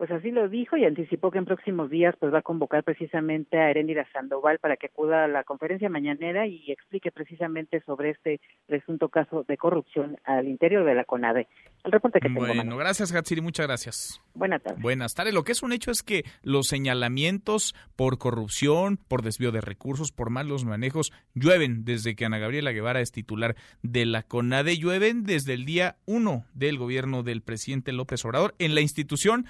Pues así lo dijo y anticipó que en próximos días pues va a convocar precisamente a Erendira Sandoval para que acuda a la conferencia mañanera y explique precisamente sobre este presunto caso de corrupción al interior de la CONADE. El reporte que tengo. Bueno, gracias Gatsiri, muchas gracias. Buenas tardes. Buenas tardes. Lo que es un hecho es que los señalamientos por corrupción, por desvío de recursos, por malos manejos, llueven desde que Ana Gabriela Guevara es titular de la CONADE, llueven desde el día uno del gobierno del presidente López Obrador en la institución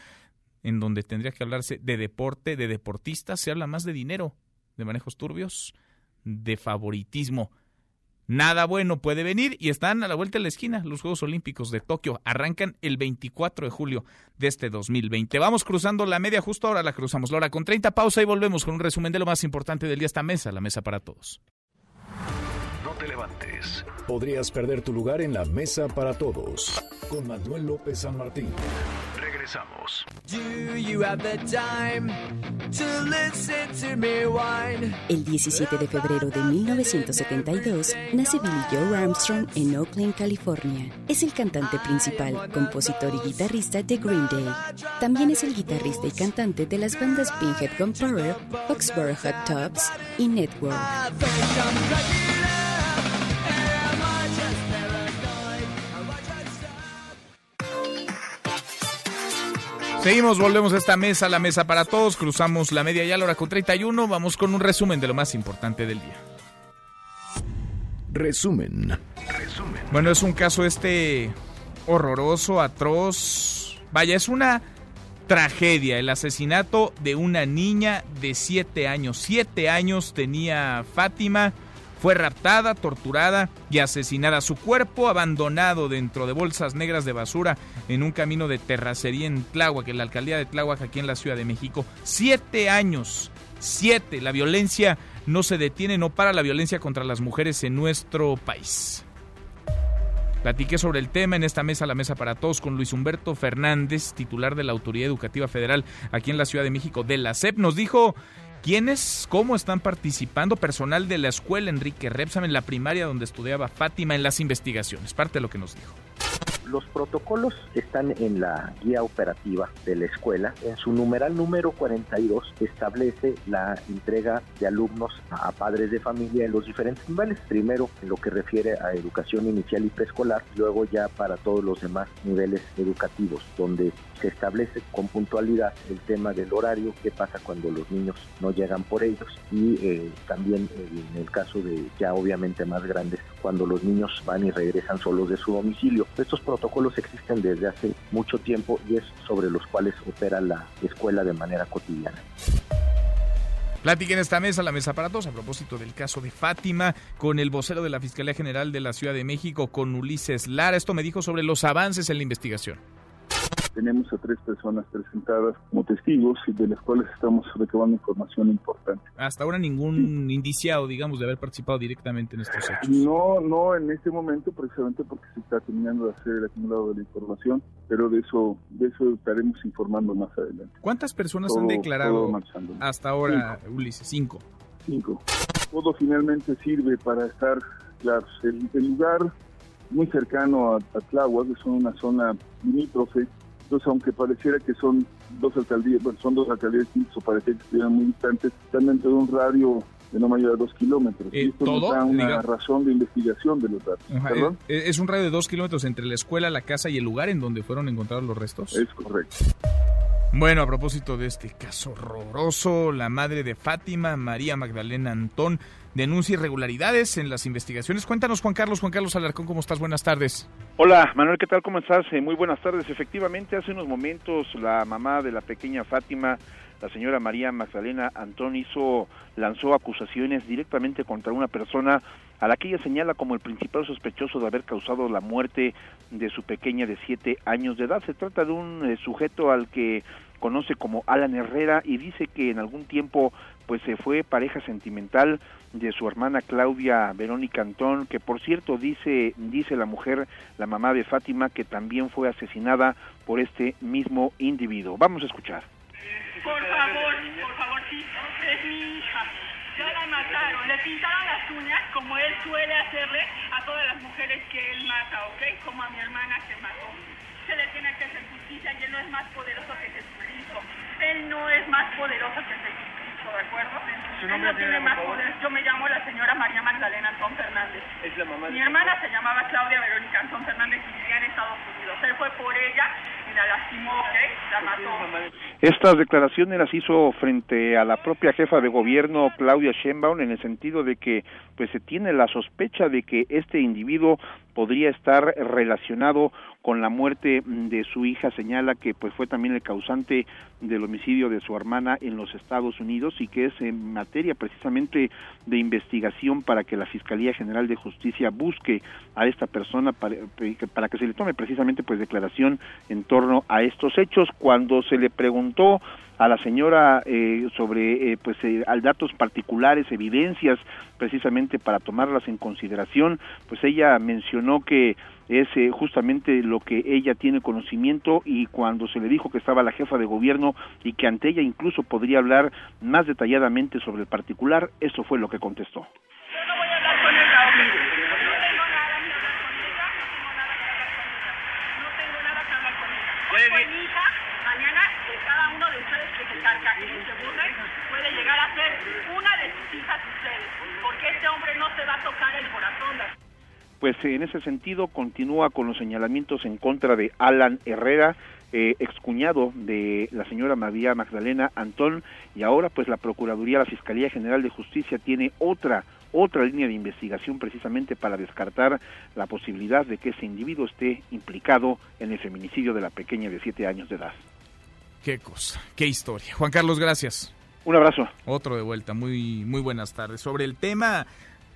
en donde tendría que hablarse de deporte, de deportistas, se habla más de dinero, de manejos turbios, de favoritismo. Nada bueno puede venir y están a la vuelta de la esquina. Los Juegos Olímpicos de Tokio arrancan el 24 de julio de este 2020. Vamos cruzando la media, justo ahora la cruzamos. Laura, con 30 pausa y volvemos con un resumen de lo más importante del día. Esta mesa, la mesa para todos. No te levantes. Podrías perder tu lugar en la mesa para todos. Con Manuel López San Martín. Regresamos. El 17 de febrero de 1972 nace Billy Joe Armstrong en Oakland, California. Es el cantante principal, compositor y guitarrista de Green Day. También es el guitarrista y cantante de las bandas Pinhead Gunpowder, Foxborough Hot Tops y Network. Seguimos, volvemos a esta mesa, la mesa para todos, cruzamos la media ya a la hora con 31, vamos con un resumen de lo más importante del día. Resumen. Resumen. resumen. Bueno, es un caso este horroroso, atroz. Vaya, es una tragedia, el asesinato de una niña de siete años. Siete años tenía Fátima, fue raptada, torturada y asesinada. Su cuerpo abandonado dentro de bolsas negras de basura en un camino de terracería en Tláhuac, en la alcaldía de Tláhuac, aquí en la Ciudad de México. Siete años, siete. La violencia no se detiene, no para la violencia contra las mujeres en nuestro país. Platiqué sobre el tema en esta mesa, la mesa para todos, con Luis Humberto Fernández, titular de la Autoridad Educativa Federal aquí en la Ciudad de México, de la SEP. Nos dijo quiénes, cómo están participando personal de la escuela Enrique Repsam en la primaria donde estudiaba Fátima en las investigaciones. Parte de lo que nos dijo. Los protocolos están en la guía operativa de la escuela. En su numeral número 42 establece la entrega de alumnos a padres de familia en los diferentes niveles. Primero en lo que refiere a educación inicial y preescolar, luego ya para todos los demás niveles educativos, donde se establece con puntualidad el tema del horario, qué pasa cuando los niños no llegan por ellos y eh, también en el caso de ya obviamente más grandes, cuando los niños van y regresan solos de su domicilio. Estos protocolos existen desde hace mucho tiempo y es sobre los cuales opera la escuela de manera cotidiana. Platiquen esta mesa, la mesa para todos, a propósito del caso de Fátima, con el vocero de la Fiscalía General de la Ciudad de México, con Ulises Lara. Esto me dijo sobre los avances en la investigación. Tenemos a tres personas presentadas como testigos y de las cuales estamos recabando información importante. Hasta ahora ningún indiciado, digamos, de haber participado directamente en estos hechos. No, no en este momento, precisamente porque se está terminando de hacer el acumulado de la información, pero de eso, de eso estaremos informando más adelante. ¿Cuántas personas han declarado hasta ahora, Ulises? Cinco. Cinco. Todo finalmente sirve para estar claros. El, lugar muy cercano a, a Tláhuac, es una zona limítrofe entonces, aunque pareciera que son dos alcaldías, bueno, son dos alcaldías distintas o pareciera que estuvieran muy distantes, están dentro de un radio de no mayor a dos kilómetros. Eh, y esto nos da una razón de investigación de los datos. Eh, eh, ¿Es un radio de dos kilómetros entre la escuela, la casa y el lugar en donde fueron encontrados los restos? Es correcto. Bueno, a propósito de este caso horroroso, la madre de Fátima, María Magdalena Antón, denuncia irregularidades en las investigaciones. Cuéntanos, Juan Carlos. Juan Carlos Alarcón, ¿cómo estás? Buenas tardes. Hola, Manuel, ¿qué tal? ¿Cómo estás? Eh, muy buenas tardes. Efectivamente, hace unos momentos la mamá de la pequeña Fátima, la señora María Magdalena Antón, lanzó acusaciones directamente contra una persona a la que ella señala como el principal sospechoso de haber causado la muerte de su pequeña de siete años de edad. Se trata de un eh, sujeto al que conoce como Alan Herrera y dice que en algún tiempo pues se fue pareja sentimental de su hermana Claudia Verónica Antón, que por cierto dice dice la mujer, la mamá de Fátima, que también fue asesinada por este mismo individuo. Vamos a escuchar. Por favor, por favor, sí, es mi hija. Ya la mataron, le pintaron las uñas como él suele hacerle a todas las mujeres que él mata, ¿ok? Como a mi hermana que mató. Se le tiene que hacer justicia y él no es más poderoso que Jesucristo. Él no es más poderoso que Jesucristo. ¿de acuerdo? Su nombre tiene más poder. Yo me llamo la señora María Magdalena Antón Fernández. Es la mamá Mi hermana se llamaba Claudia Verónica Antón Fernández y vivía en Estados Unidos. Él fue por ella y la lastimó, ¿ok? La mató. Estas declaraciones las hizo frente a la propia jefa de gobierno Claudia Sheinbaum en el sentido de que pues se tiene la sospecha de que este individuo podría estar relacionado con la muerte de su hija señala que pues fue también el causante del homicidio de su hermana en los Estados Unidos y que es en materia precisamente de investigación para que la Fiscalía General de Justicia busque a esta persona para, para que se le tome precisamente pues declaración en torno a estos hechos cuando se le preguntó a la señora eh, sobre eh, pues eh, datos particulares evidencias precisamente para tomarlas en consideración pues ella mencionó que es eh, justamente lo que ella tiene conocimiento y cuando se le dijo que estaba la jefa de gobierno y que ante ella incluso podría hablar más detalladamente sobre el particular, eso fue lo que contestó. Yo no voy a hablar con ella, no tengo nada que hablar con ella, no tengo nada que hablar con ella. Hoy fue mi hija, mañana de cada uno de ustedes que se carcajeen puede llegar a ser una de sus hijas ustedes, porque este hombre no se va a tocar el corazón pues en ese sentido continúa con los señalamientos en contra de Alan Herrera, eh, excuñado de la señora María Magdalena Antón, y ahora pues la Procuraduría, la Fiscalía General de Justicia tiene otra otra línea de investigación precisamente para descartar la posibilidad de que ese individuo esté implicado en el feminicidio de la pequeña de siete años de edad. Qué cosa, qué historia. Juan Carlos, gracias. Un abrazo. Otro de vuelta, muy, muy buenas tardes. Sobre el tema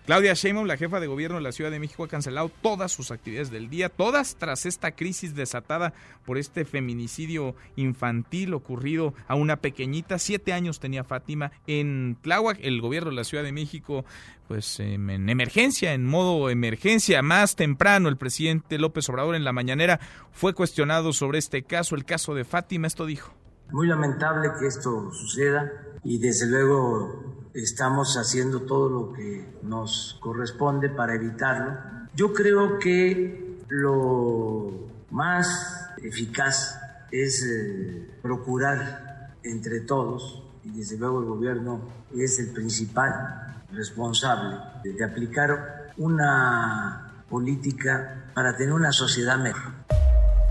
Claudia Sheinbaum, la jefa de gobierno de la Ciudad de México, ha cancelado todas sus actividades del día, todas tras esta crisis desatada por este feminicidio infantil ocurrido a una pequeñita. Siete años tenía Fátima en Tláhuac. El gobierno de la Ciudad de México, pues em, en emergencia, en modo emergencia. Más temprano, el presidente López Obrador en la mañanera fue cuestionado sobre este caso, el caso de Fátima. Esto dijo. Muy lamentable que esto suceda y desde luego estamos haciendo todo lo que nos corresponde para evitarlo. Yo creo que lo más eficaz es eh, procurar entre todos, y desde luego el gobierno es el principal responsable de aplicar una política para tener una sociedad mejor.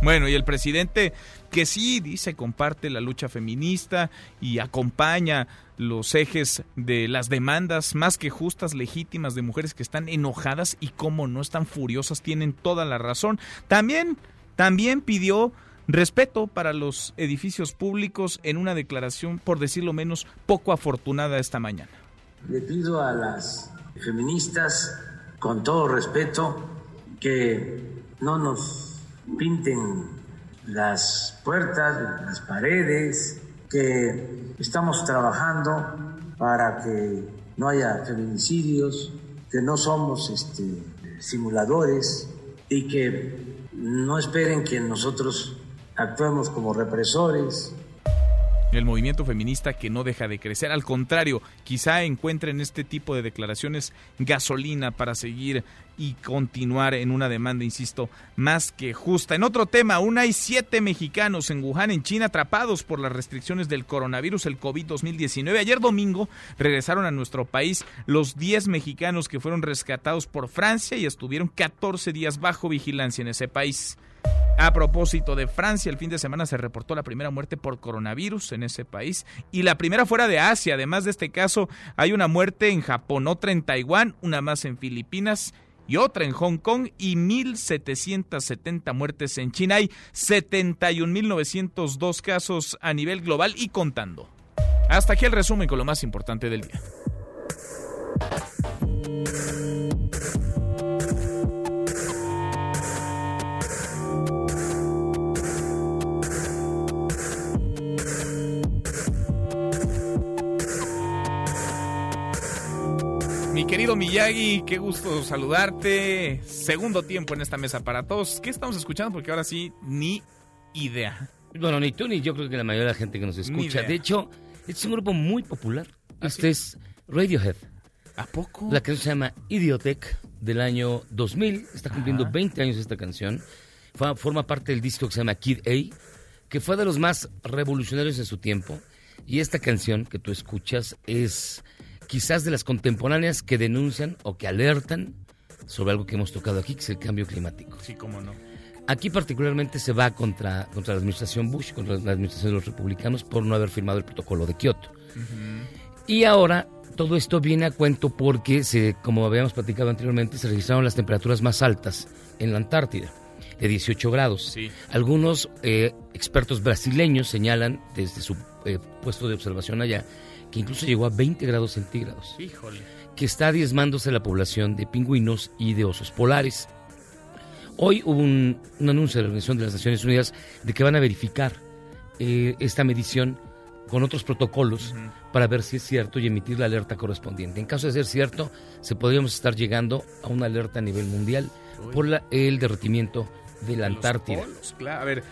Bueno, y el presidente que sí dice comparte la lucha feminista y acompaña los ejes de las demandas más que justas, legítimas de mujeres que están enojadas y como no están furiosas, tienen toda la razón. También, también pidió respeto para los edificios públicos en una declaración, por decirlo menos, poco afortunada esta mañana. Le pido a las feministas, con todo respeto, que no nos pinten las puertas, las paredes, que estamos trabajando para que no haya feminicidios, que no somos este, simuladores y que no esperen que nosotros actuemos como represores, el movimiento feminista que no deja de crecer. Al contrario, quizá encuentren este tipo de declaraciones gasolina para seguir y continuar en una demanda, insisto, más que justa. En otro tema, aún hay siete mexicanos en Wuhan, en China, atrapados por las restricciones del coronavirus, el COVID-2019. Ayer domingo regresaron a nuestro país los 10 mexicanos que fueron rescatados por Francia y estuvieron 14 días bajo vigilancia en ese país. A propósito de Francia, el fin de semana se reportó la primera muerte por coronavirus en ese país y la primera fuera de Asia. Además de este caso, hay una muerte en Japón, otra en Taiwán, una más en Filipinas y otra en Hong Kong y 1.770 muertes en China. Hay 71.902 casos a nivel global y contando. Hasta aquí el resumen con lo más importante del día. Querido Miyagi, qué gusto saludarte. Segundo tiempo en esta mesa para todos. ¿Qué estamos escuchando? Porque ahora sí, ni idea. Bueno, ni tú ni yo creo que la mayoría de la gente que nos escucha. De hecho, este es un grupo muy popular. ¿Ah, este es Radiohead. ¿A poco? La canción se llama Idiotech del año 2000. Está cumpliendo 20 años esta canción. forma parte del disco que se llama Kid A, que fue de los más revolucionarios en su tiempo. Y esta canción que tú escuchas es quizás de las contemporáneas que denuncian o que alertan sobre algo que hemos tocado aquí, que es el cambio climático. Sí, cómo no. Aquí particularmente se va contra, contra la administración Bush, contra la administración de los republicanos, por no haber firmado el protocolo de Kioto. Y ahora todo esto viene a cuento porque, se, como habíamos platicado anteriormente, se registraron las temperaturas más altas en la Antártida, de 18 grados. Sí. Algunos eh, expertos brasileños señalan desde su eh, puesto de observación allá que incluso llegó a 20 grados centígrados. Híjole. Que está diezmándose la población de pingüinos y de osos polares. Hoy hubo un, anuncio de la Organización de las Naciones Unidas de que van a verificar eh, esta medición con otros protocolos para ver si es cierto y emitir la alerta correspondiente. En caso de ser cierto, se podríamos estar llegando a una alerta a nivel mundial por el derretimiento de la Antártida. claro. A ver,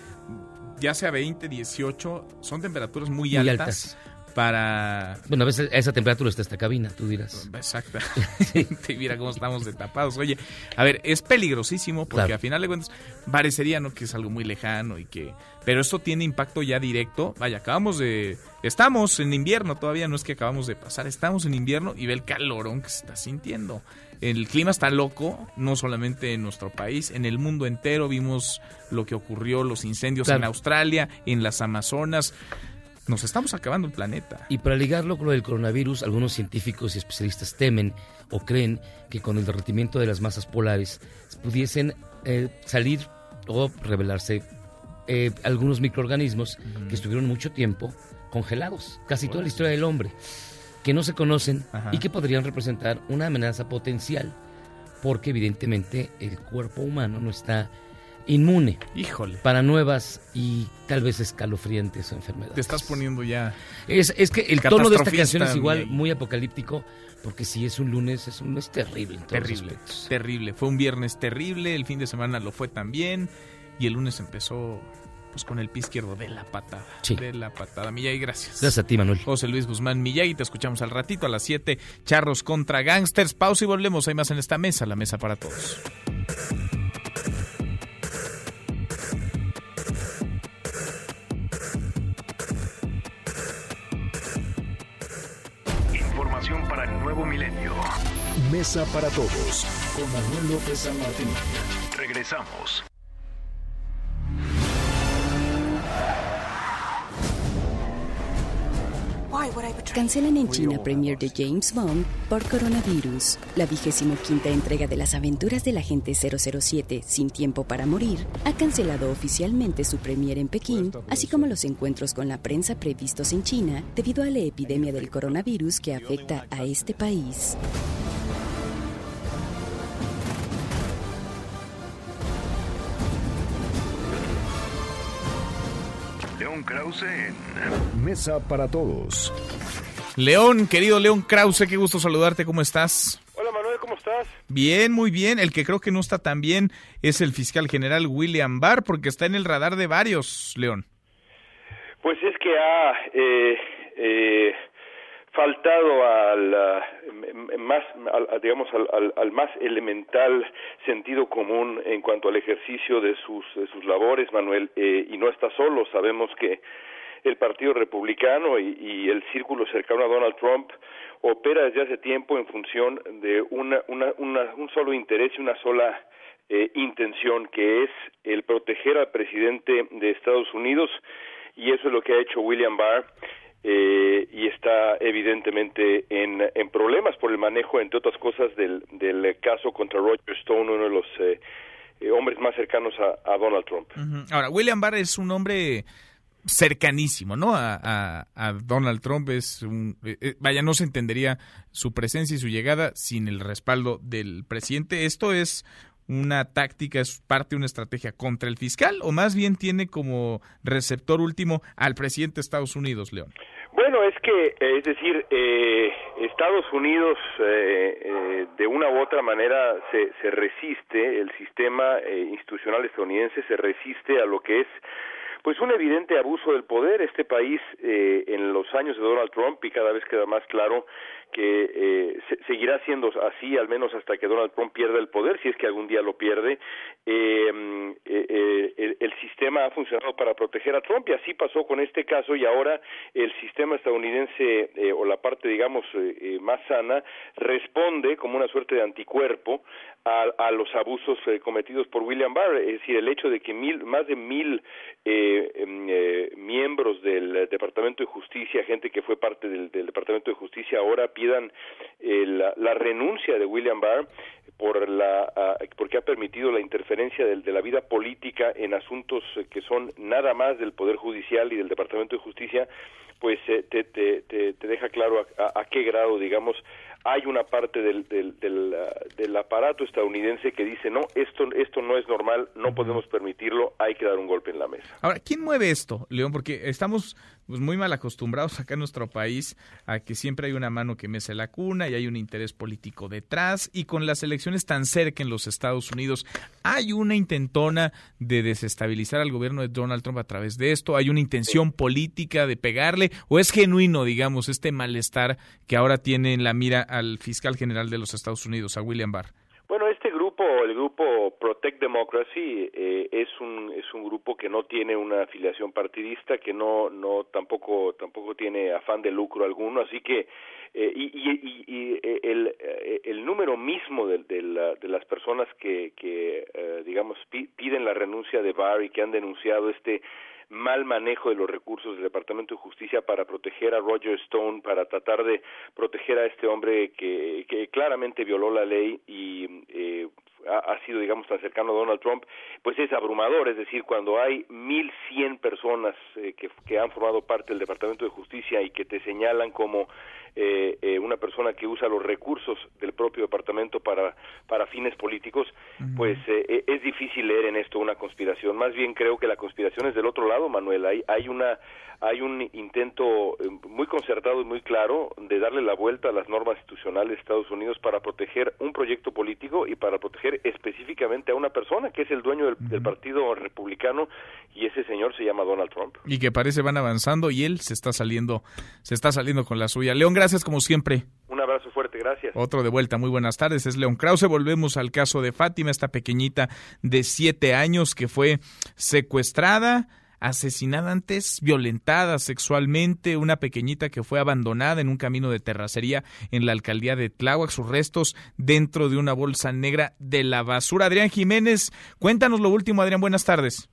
ya sea 20, 18, son temperaturas muy, altas para... Bueno, a veces a esa temperatura está esta cabina, tú dirás. Exacto. y mira cómo estamos de tapados. Oye, a ver, es peligrosísimo porque a final de cuentas parecería ¿no? que es algo muy lejano y que... Pero esto tiene impacto ya directo. Vaya, acabamos de... Estamos en invierno, todavía no es que acabamos de pasar, estamos en invierno y ve el calorón que se está sintiendo. El clima está loco, no solamente en nuestro país, en el mundo entero vimos lo que ocurrió, los incendios en Australia, en las Amazonas Nos estamos acabando el planeta. Y para ligarlo con lo del coronavirus, algunos científicos y especialistas temen o creen que con el derretimiento de las masas polares pudiesen eh, salir o revelarse eh, algunos microorganismos que estuvieron mucho tiempo congelados, casi toda la historia del hombre, que no se conocen y que podrían representar una amenaza potencial, porque evidentemente el cuerpo humano no está inmune Híjole. para nuevas y tal vez escalofriantes enfermedades. Te estás poniendo ya. Es, es que el tono de esta canción es igual muy apocalíptico, porque si es un lunes, es un lunes terrible. En todos Terrible, aspectos. terrible. Fue un viernes terrible, el fin de semana lo fue también y el lunes empezó pues con el pie izquierdo de la patada. Sí. De la patada. Miyagi, gracias. Gracias a ti, Manuel. José Luis Guzmán Miyagi, te escuchamos al ratito a las 7. Charros contra gangsters. Pausa y volvemos. Hay más en esta mesa, la mesa para todos. Mesa para todos con Manuel López San Martín. Regresamos. Cancelan en China premier de James Bond por coronavirus. La vigésimo quinta entrega de las aventuras del agente 007 Sin Tiempo para Morir ha cancelado oficialmente su premier en Pekín, así como los encuentros con la prensa previstos en China debido a la epidemia del coronavirus que afecta a este país. León Krause en Mesa para todos. León, querido León Krause, qué gusto saludarte. ¿Cómo estás? Hola Manuel, ¿cómo estás? Bien, muy bien. El que creo que no está tan bien es el fiscal general William Barr, porque está en el radar de varios, León. Pues es que ha eh, eh, faltado al m- más, digamos, al, al- al más elemental sentido común en cuanto al ejercicio de sus, de sus labores, Manuel, eh, y no está solo. Sabemos que el Partido Republicano y, y el círculo cercano a Donald Trump opera desde hace tiempo en función de una, una, una- un solo interés y una sola eh, intención, que es el proteger al presidente de Estados Unidos, y eso es lo que ha hecho William Barr, eh, y está evidentemente en, en problemas por el manejo, entre otras cosas, del, del caso contra Roger Stone, uno de los eh, eh, hombres más cercanos a, Donald Trump. Ahora, William Barr es un hombre cercanísimo, ¿no? A, a- a Donald Trump es un... eh, eh, vaya, no se entendería su presencia y su llegada sin el respaldo del presidente. ¿Esto es una táctica, es parte de una estrategia contra el fiscal o más bien tiene como receptor último al presidente de Estados Unidos, León? Bueno, es que, eh, es decir, eh, Estados Unidos eh, eh, de una u otra manera se, se resiste, el sistema eh, institucional estadounidense se resiste a lo que es pues un evidente abuso del poder. Este país eh, en los años de Donald Trump y cada vez queda más claro que eh, se- seguirá siendo así al menos hasta que Donald Trump pierda el poder, si es que algún día lo pierde. Mm, eh, eh, el, el sistema ha funcionado para proteger a Trump y así pasó con este caso y ahora el sistema estadounidense eh, o la parte digamos eh, más sana responde como una suerte de anticuerpo a, a los abusos cometidos por William Barr, es decir, el hecho de que mil, más de mil eh, em, eh, miembros del Departamento de Justicia, gente que fue parte del, del Departamento de Justicia, ahora pidan eh, la, la renuncia de William Barr por la ah, porque ha permitido la interferencia del- de la vida política en asuntos que son nada más del poder judicial y del Departamento de Justicia, pues eh, te, te, te, te deja claro a- a qué grado, digamos, hay una parte del, del, ah, del aparato estadounidense que dice no esto esto no es normal no podemos permitirlo hay que dar un golpe en la mesa Ahora, ¿quién mueve esto, León? Porque estamos pues, muy mal acostumbrados acá en nuestro país a que siempre hay una mano que mece la cuna y hay un interés político detrás y con las elecciones tan cerca en los Estados Unidos, ¿hay una intentona de desestabilizar al gobierno de Donald Trump a través de esto? ¿Hay una intención política de pegarle? ¿O es genuino, digamos, este malestar que ahora tiene en la mira al fiscal general de los Estados Unidos, a William Barr? El grupo Protect Democracy, eh, es un es un grupo que no tiene una afiliación partidista, que no no tampoco tampoco tiene afán de lucro alguno, así que eh, y, y, y- y, eh, el, eh, el número mismo de, la- de las personas que, que eh, digamos pi- piden la renuncia de Barr y que han denunciado este mal manejo de los recursos del Departamento de Justicia para proteger a Roger Stone, para tratar de proteger a este hombre que, que claramente violó la ley y eh, ha, sido, digamos, tan cercano a Donald Trump, pues es abrumador. Es decir, cuando hay 1.100 personas eh, que, que han formado parte del Departamento de Justicia y que te señalan como eh, eh, una persona que usa los recursos del propio departamento para, para fines políticos, pues eh, es difícil leer en esto una conspiración. Más bien creo que la conspiración es del otro lado, Manuel. Hay, hay una hay un intento eh, muy concertado y muy claro de darle la vuelta a las normas institucionales de Estados Unidos para proteger un proyecto político y para proteger específicamente a una persona que es el dueño del, Partido Republicano y ese señor se llama Donald Trump. Y que parece van avanzando y él se está saliendo se está saliendo con la suya. León, gracias como siempre. Un abrazo fuerte, gracias. Otro de vuelta, muy buenas tardes. Es León Krause. Volvemos al caso de Fátima, esta pequeñita de siete años que fue secuestrada asesinada antes, violentada sexualmente, una pequeñita que fue abandonada en un camino de terracería en la alcaldía de Tláhuac, sus restos dentro de una bolsa negra de la basura. Adrián Jiménez, cuéntanos lo último, Adrián, buenas tardes.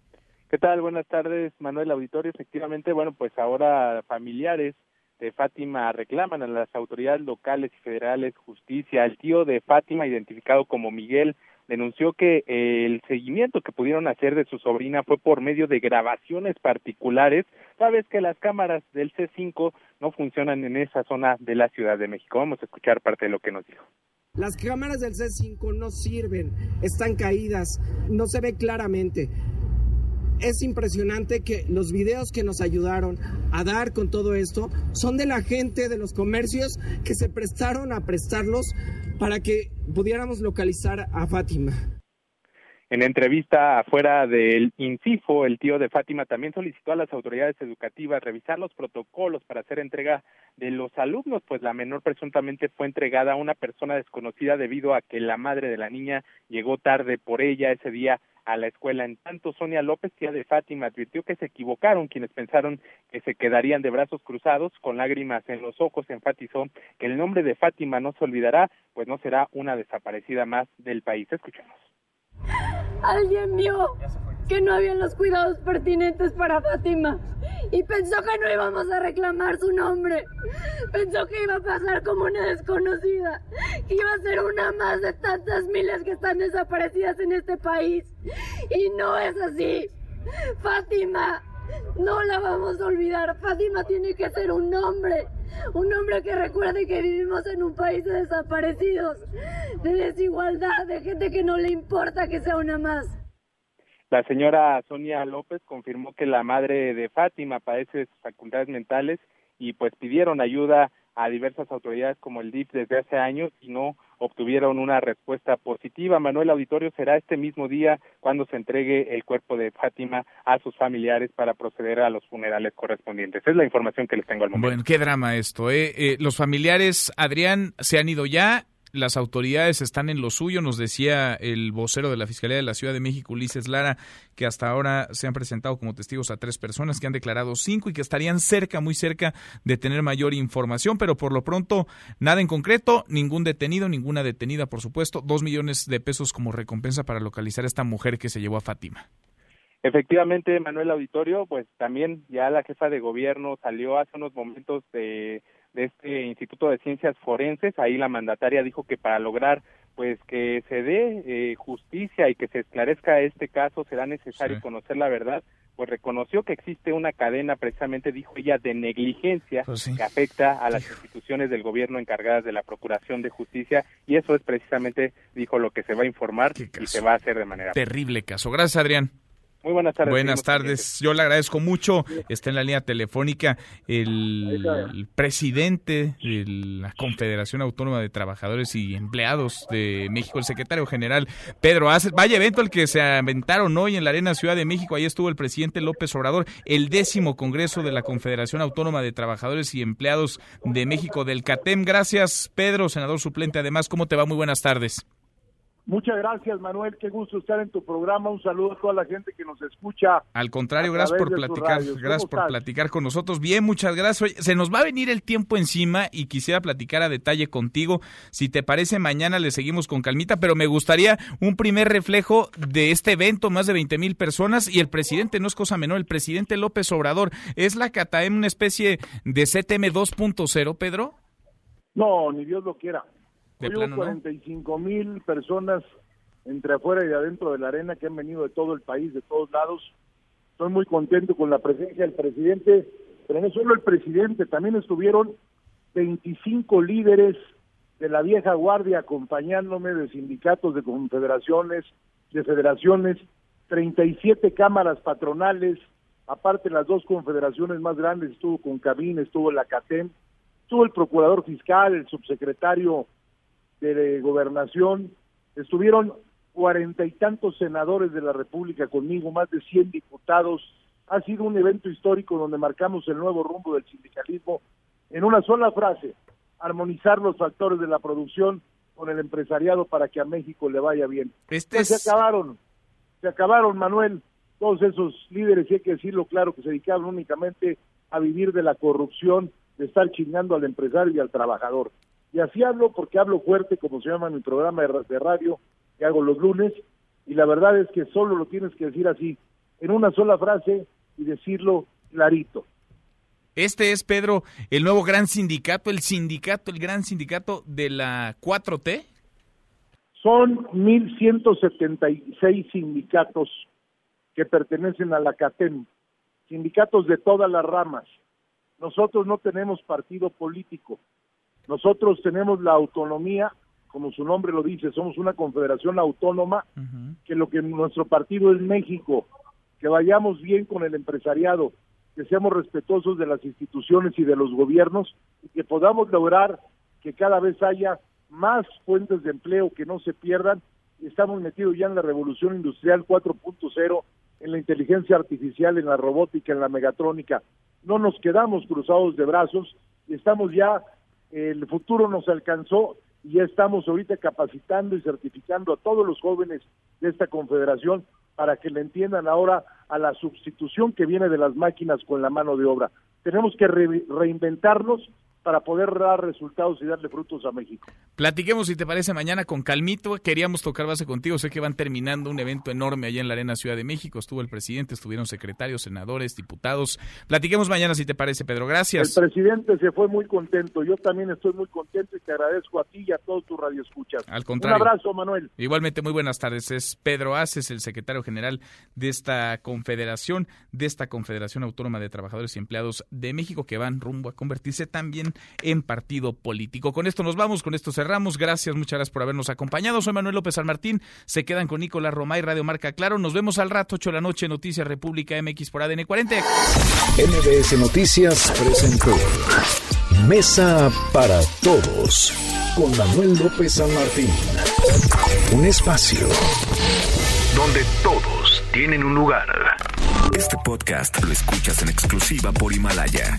¿Qué tal? Buenas tardes, Manuel Auditorio. Efectivamente, bueno, pues ahora familiares de Fátima reclaman a las autoridades locales y federales justicia. El tío de Fátima, identificado como Miguel denunció que el seguimiento que pudieron hacer de su sobrina fue por medio de grabaciones particulares, sabes que las cámaras del C5 no funcionan en esa zona de la Ciudad de México. Vamos a escuchar parte de lo que nos dijo. Las cámaras del C5 no sirven, están caídas, no se ve claramente es impresionante que los videos que nos ayudaron a dar con todo esto son de la gente de los comercios que se prestaron a prestarlos para que pudiéramos localizar a Fátima. En entrevista afuera del INCIFO, el tío de Fátima también solicitó a las autoridades educativas revisar los protocolos para hacer entrega de los alumnos, pues la menor presuntamente fue entregada a una persona desconocida debido a que la madre de la niña llegó tarde por ella ese día a la escuela. En tanto, Sonia López, tía de Fátima, advirtió que se equivocaron quienes pensaron que se quedarían de brazos cruzados, con lágrimas en los ojos, enfatizó que el nombre de Fátima no se olvidará, pues no será una desaparecida más del país. Escuchemos. Alguien vio que no habían los cuidados pertinentes para Fátima y pensó que no íbamos a reclamar su nombre. Pensó que iba a pasar como una desconocida, que iba a ser una más de tantas miles que están desaparecidas en este país. Y no es así. Fátima, no la vamos a olvidar. Fátima tiene que ser un hombre. Un hombre que recuerde que vivimos en un país de desaparecidos, de desigualdad, de gente que no le importa que sea una más. La señora Sonia López confirmó que la madre de Fátima padece sus facultades mentales y pues pidieron ayuda a diversas autoridades como el DIF desde hace años y no obtuvieron una respuesta positiva. Manuel Auditorio será este mismo día cuando se entregue el cuerpo de Fátima a sus familiares para proceder a los funerales correspondientes. Es la información que les tengo al momento. Bueno, qué drama esto, ¿eh? eh los familiares, Adrián, se han ido ya las autoridades están en lo suyo, nos decía el vocero de la Fiscalía de la Ciudad de México, Ulises Lara, que hasta ahora se han presentado como testigos a tres personas, que han declarado cinco y que estarían cerca, muy cerca de tener mayor información, pero por lo pronto nada en concreto, ningún detenido, ninguna detenida, por supuesto, dos millones de pesos como recompensa para localizar a esta mujer que se llevó a Fátima. Efectivamente, Manuel Auditorio, pues también ya la jefa de gobierno salió hace unos momentos de de este Instituto de Ciencias Forenses. Ahí la mandataria dijo que para lograr pues que se dé eh, justicia y que se esclarezca este caso será necesario conocer la verdad, pues reconoció que existe una cadena, precisamente dijo ella, de negligencia pues que afecta a las instituciones del gobierno encargadas de la Procuración de Justicia y eso es precisamente, dijo, lo que se va a informar y se va a hacer de manera. Terrible caso. Gracias, Adrián. Muy buenas tardes. Buenas tardes. Yo le agradezco mucho. Está en la línea telefónica el, presidente de la Confederación Autónoma de Trabajadores y Empleados de México, el secretario general Pedro Aces. Vaya evento el que se aventaron hoy en la Arena Ciudad de México. Ahí estuvo el presidente López Obrador, el décimo Congreso de la Confederación Autónoma de Trabajadores y Empleados de México del CATEM. Gracias, Pedro, senador suplente. Además, ¿cómo te va? Muy buenas tardes. Muchas gracias, Manuel. Qué gusto estar en tu programa. Un saludo a toda la gente que nos escucha. Al contrario, gracias por platicar. Gracias por platicar con nosotros. Bien, muchas gracias. se nos va a venir el tiempo encima y quisiera platicar a detalle contigo. Si te parece, mañana le seguimos con calmita, pero me gustaría un primer reflejo de este evento, más de 20 mil personas y el presidente, no es cosa menor, el presidente López Obrador. ¿Es la CATAEM una especie de CTM 2.0, Pedro? No, ni Dios lo quiera. Hoy hubo 45 mil personas entre afuera y adentro de la arena que han venido de todo el país, de todos lados. Estoy muy contento con la presencia del presidente, pero no solo el presidente, también estuvieron 25 líderes de la vieja guardia acompañándome de sindicatos, de confederaciones, de federaciones, 37 cámaras patronales, aparte las dos confederaciones más grandes, estuvo con Cabín, estuvo la CATEM, estuvo el procurador fiscal, el subsecretario de gobernación, estuvieron cuarenta y tantos senadores de la República conmigo, más de cien diputados. Ha sido un evento histórico donde marcamos el nuevo rumbo del sindicalismo en una sola frase, armonizar los factores de la producción con el empresariado para que a México le vaya bien. Este Se acabaron, se acabaron, Manuel, todos esos líderes, y hay que decirlo claro, que se dedicaban únicamente a vivir de la corrupción, de estar chingando al empresario y al trabajador. Y así hablo porque hablo fuerte, como se llama en mi programa de radio que hago los lunes, y la verdad es que solo lo tienes que decir así, en una sola frase y decirlo clarito. Este es, Pedro, el nuevo gran sindicato, el sindicato, el gran sindicato de la 4T. Son 1.176 sindicatos que pertenecen a la CATEM, sindicatos de todas las ramas. Nosotros no tenemos partido político, nosotros tenemos la autonomía, como su nombre lo dice, somos una confederación autónoma, que lo que nuestro partido es México, que vayamos bien con el empresariado, que seamos respetuosos de las instituciones y de los gobiernos y que podamos lograr que cada vez haya más fuentes de empleo que no se pierdan. Estamos metidos ya en la revolución industrial 4.0, en la inteligencia artificial, en la robótica, en la megatrónica. No nos quedamos cruzados de brazos y estamos ya el futuro nos alcanzó y ya estamos ahorita capacitando y certificando a todos los jóvenes de esta confederación para que le entiendan ahora a la sustitución que viene de las máquinas con la mano de obra. Tenemos que reinventarnos para poder dar resultados y darle frutos a México. Platiquemos, si te parece, mañana con Calmito. Queríamos tocar base contigo. Sé que van terminando un evento enorme allá en la Arena Ciudad de México. Estuvo el presidente, estuvieron secretarios, senadores, diputados. Platiquemos mañana, si te parece, Pedro. Gracias. El presidente se fue muy contento. Yo también estoy muy contento y te agradezco a ti y a todos tus radioescuchas. Al contrario. Un abrazo, Manuel. Igualmente, muy buenas tardes. Es Pedro Aces, el secretario general de esta confederación, de esta Confederación Autónoma de Trabajadores y Empleados de México, que van rumbo a convertirse también en partido político. Con esto nos vamos, con esto cerramos. Gracias, muchas gracias por habernos acompañado. Soy Manuel López San Martín. Se quedan con Nicolás Romay, Radio Marca Claro. Nos vemos al rato, 8 de la noche, Noticias República MX por ADN 40. MBS Noticias presentó Mesa para Todos con Manuel López San Martín. Un espacio donde todos tienen un lugar. Este podcast lo escuchas en exclusiva por Himalaya.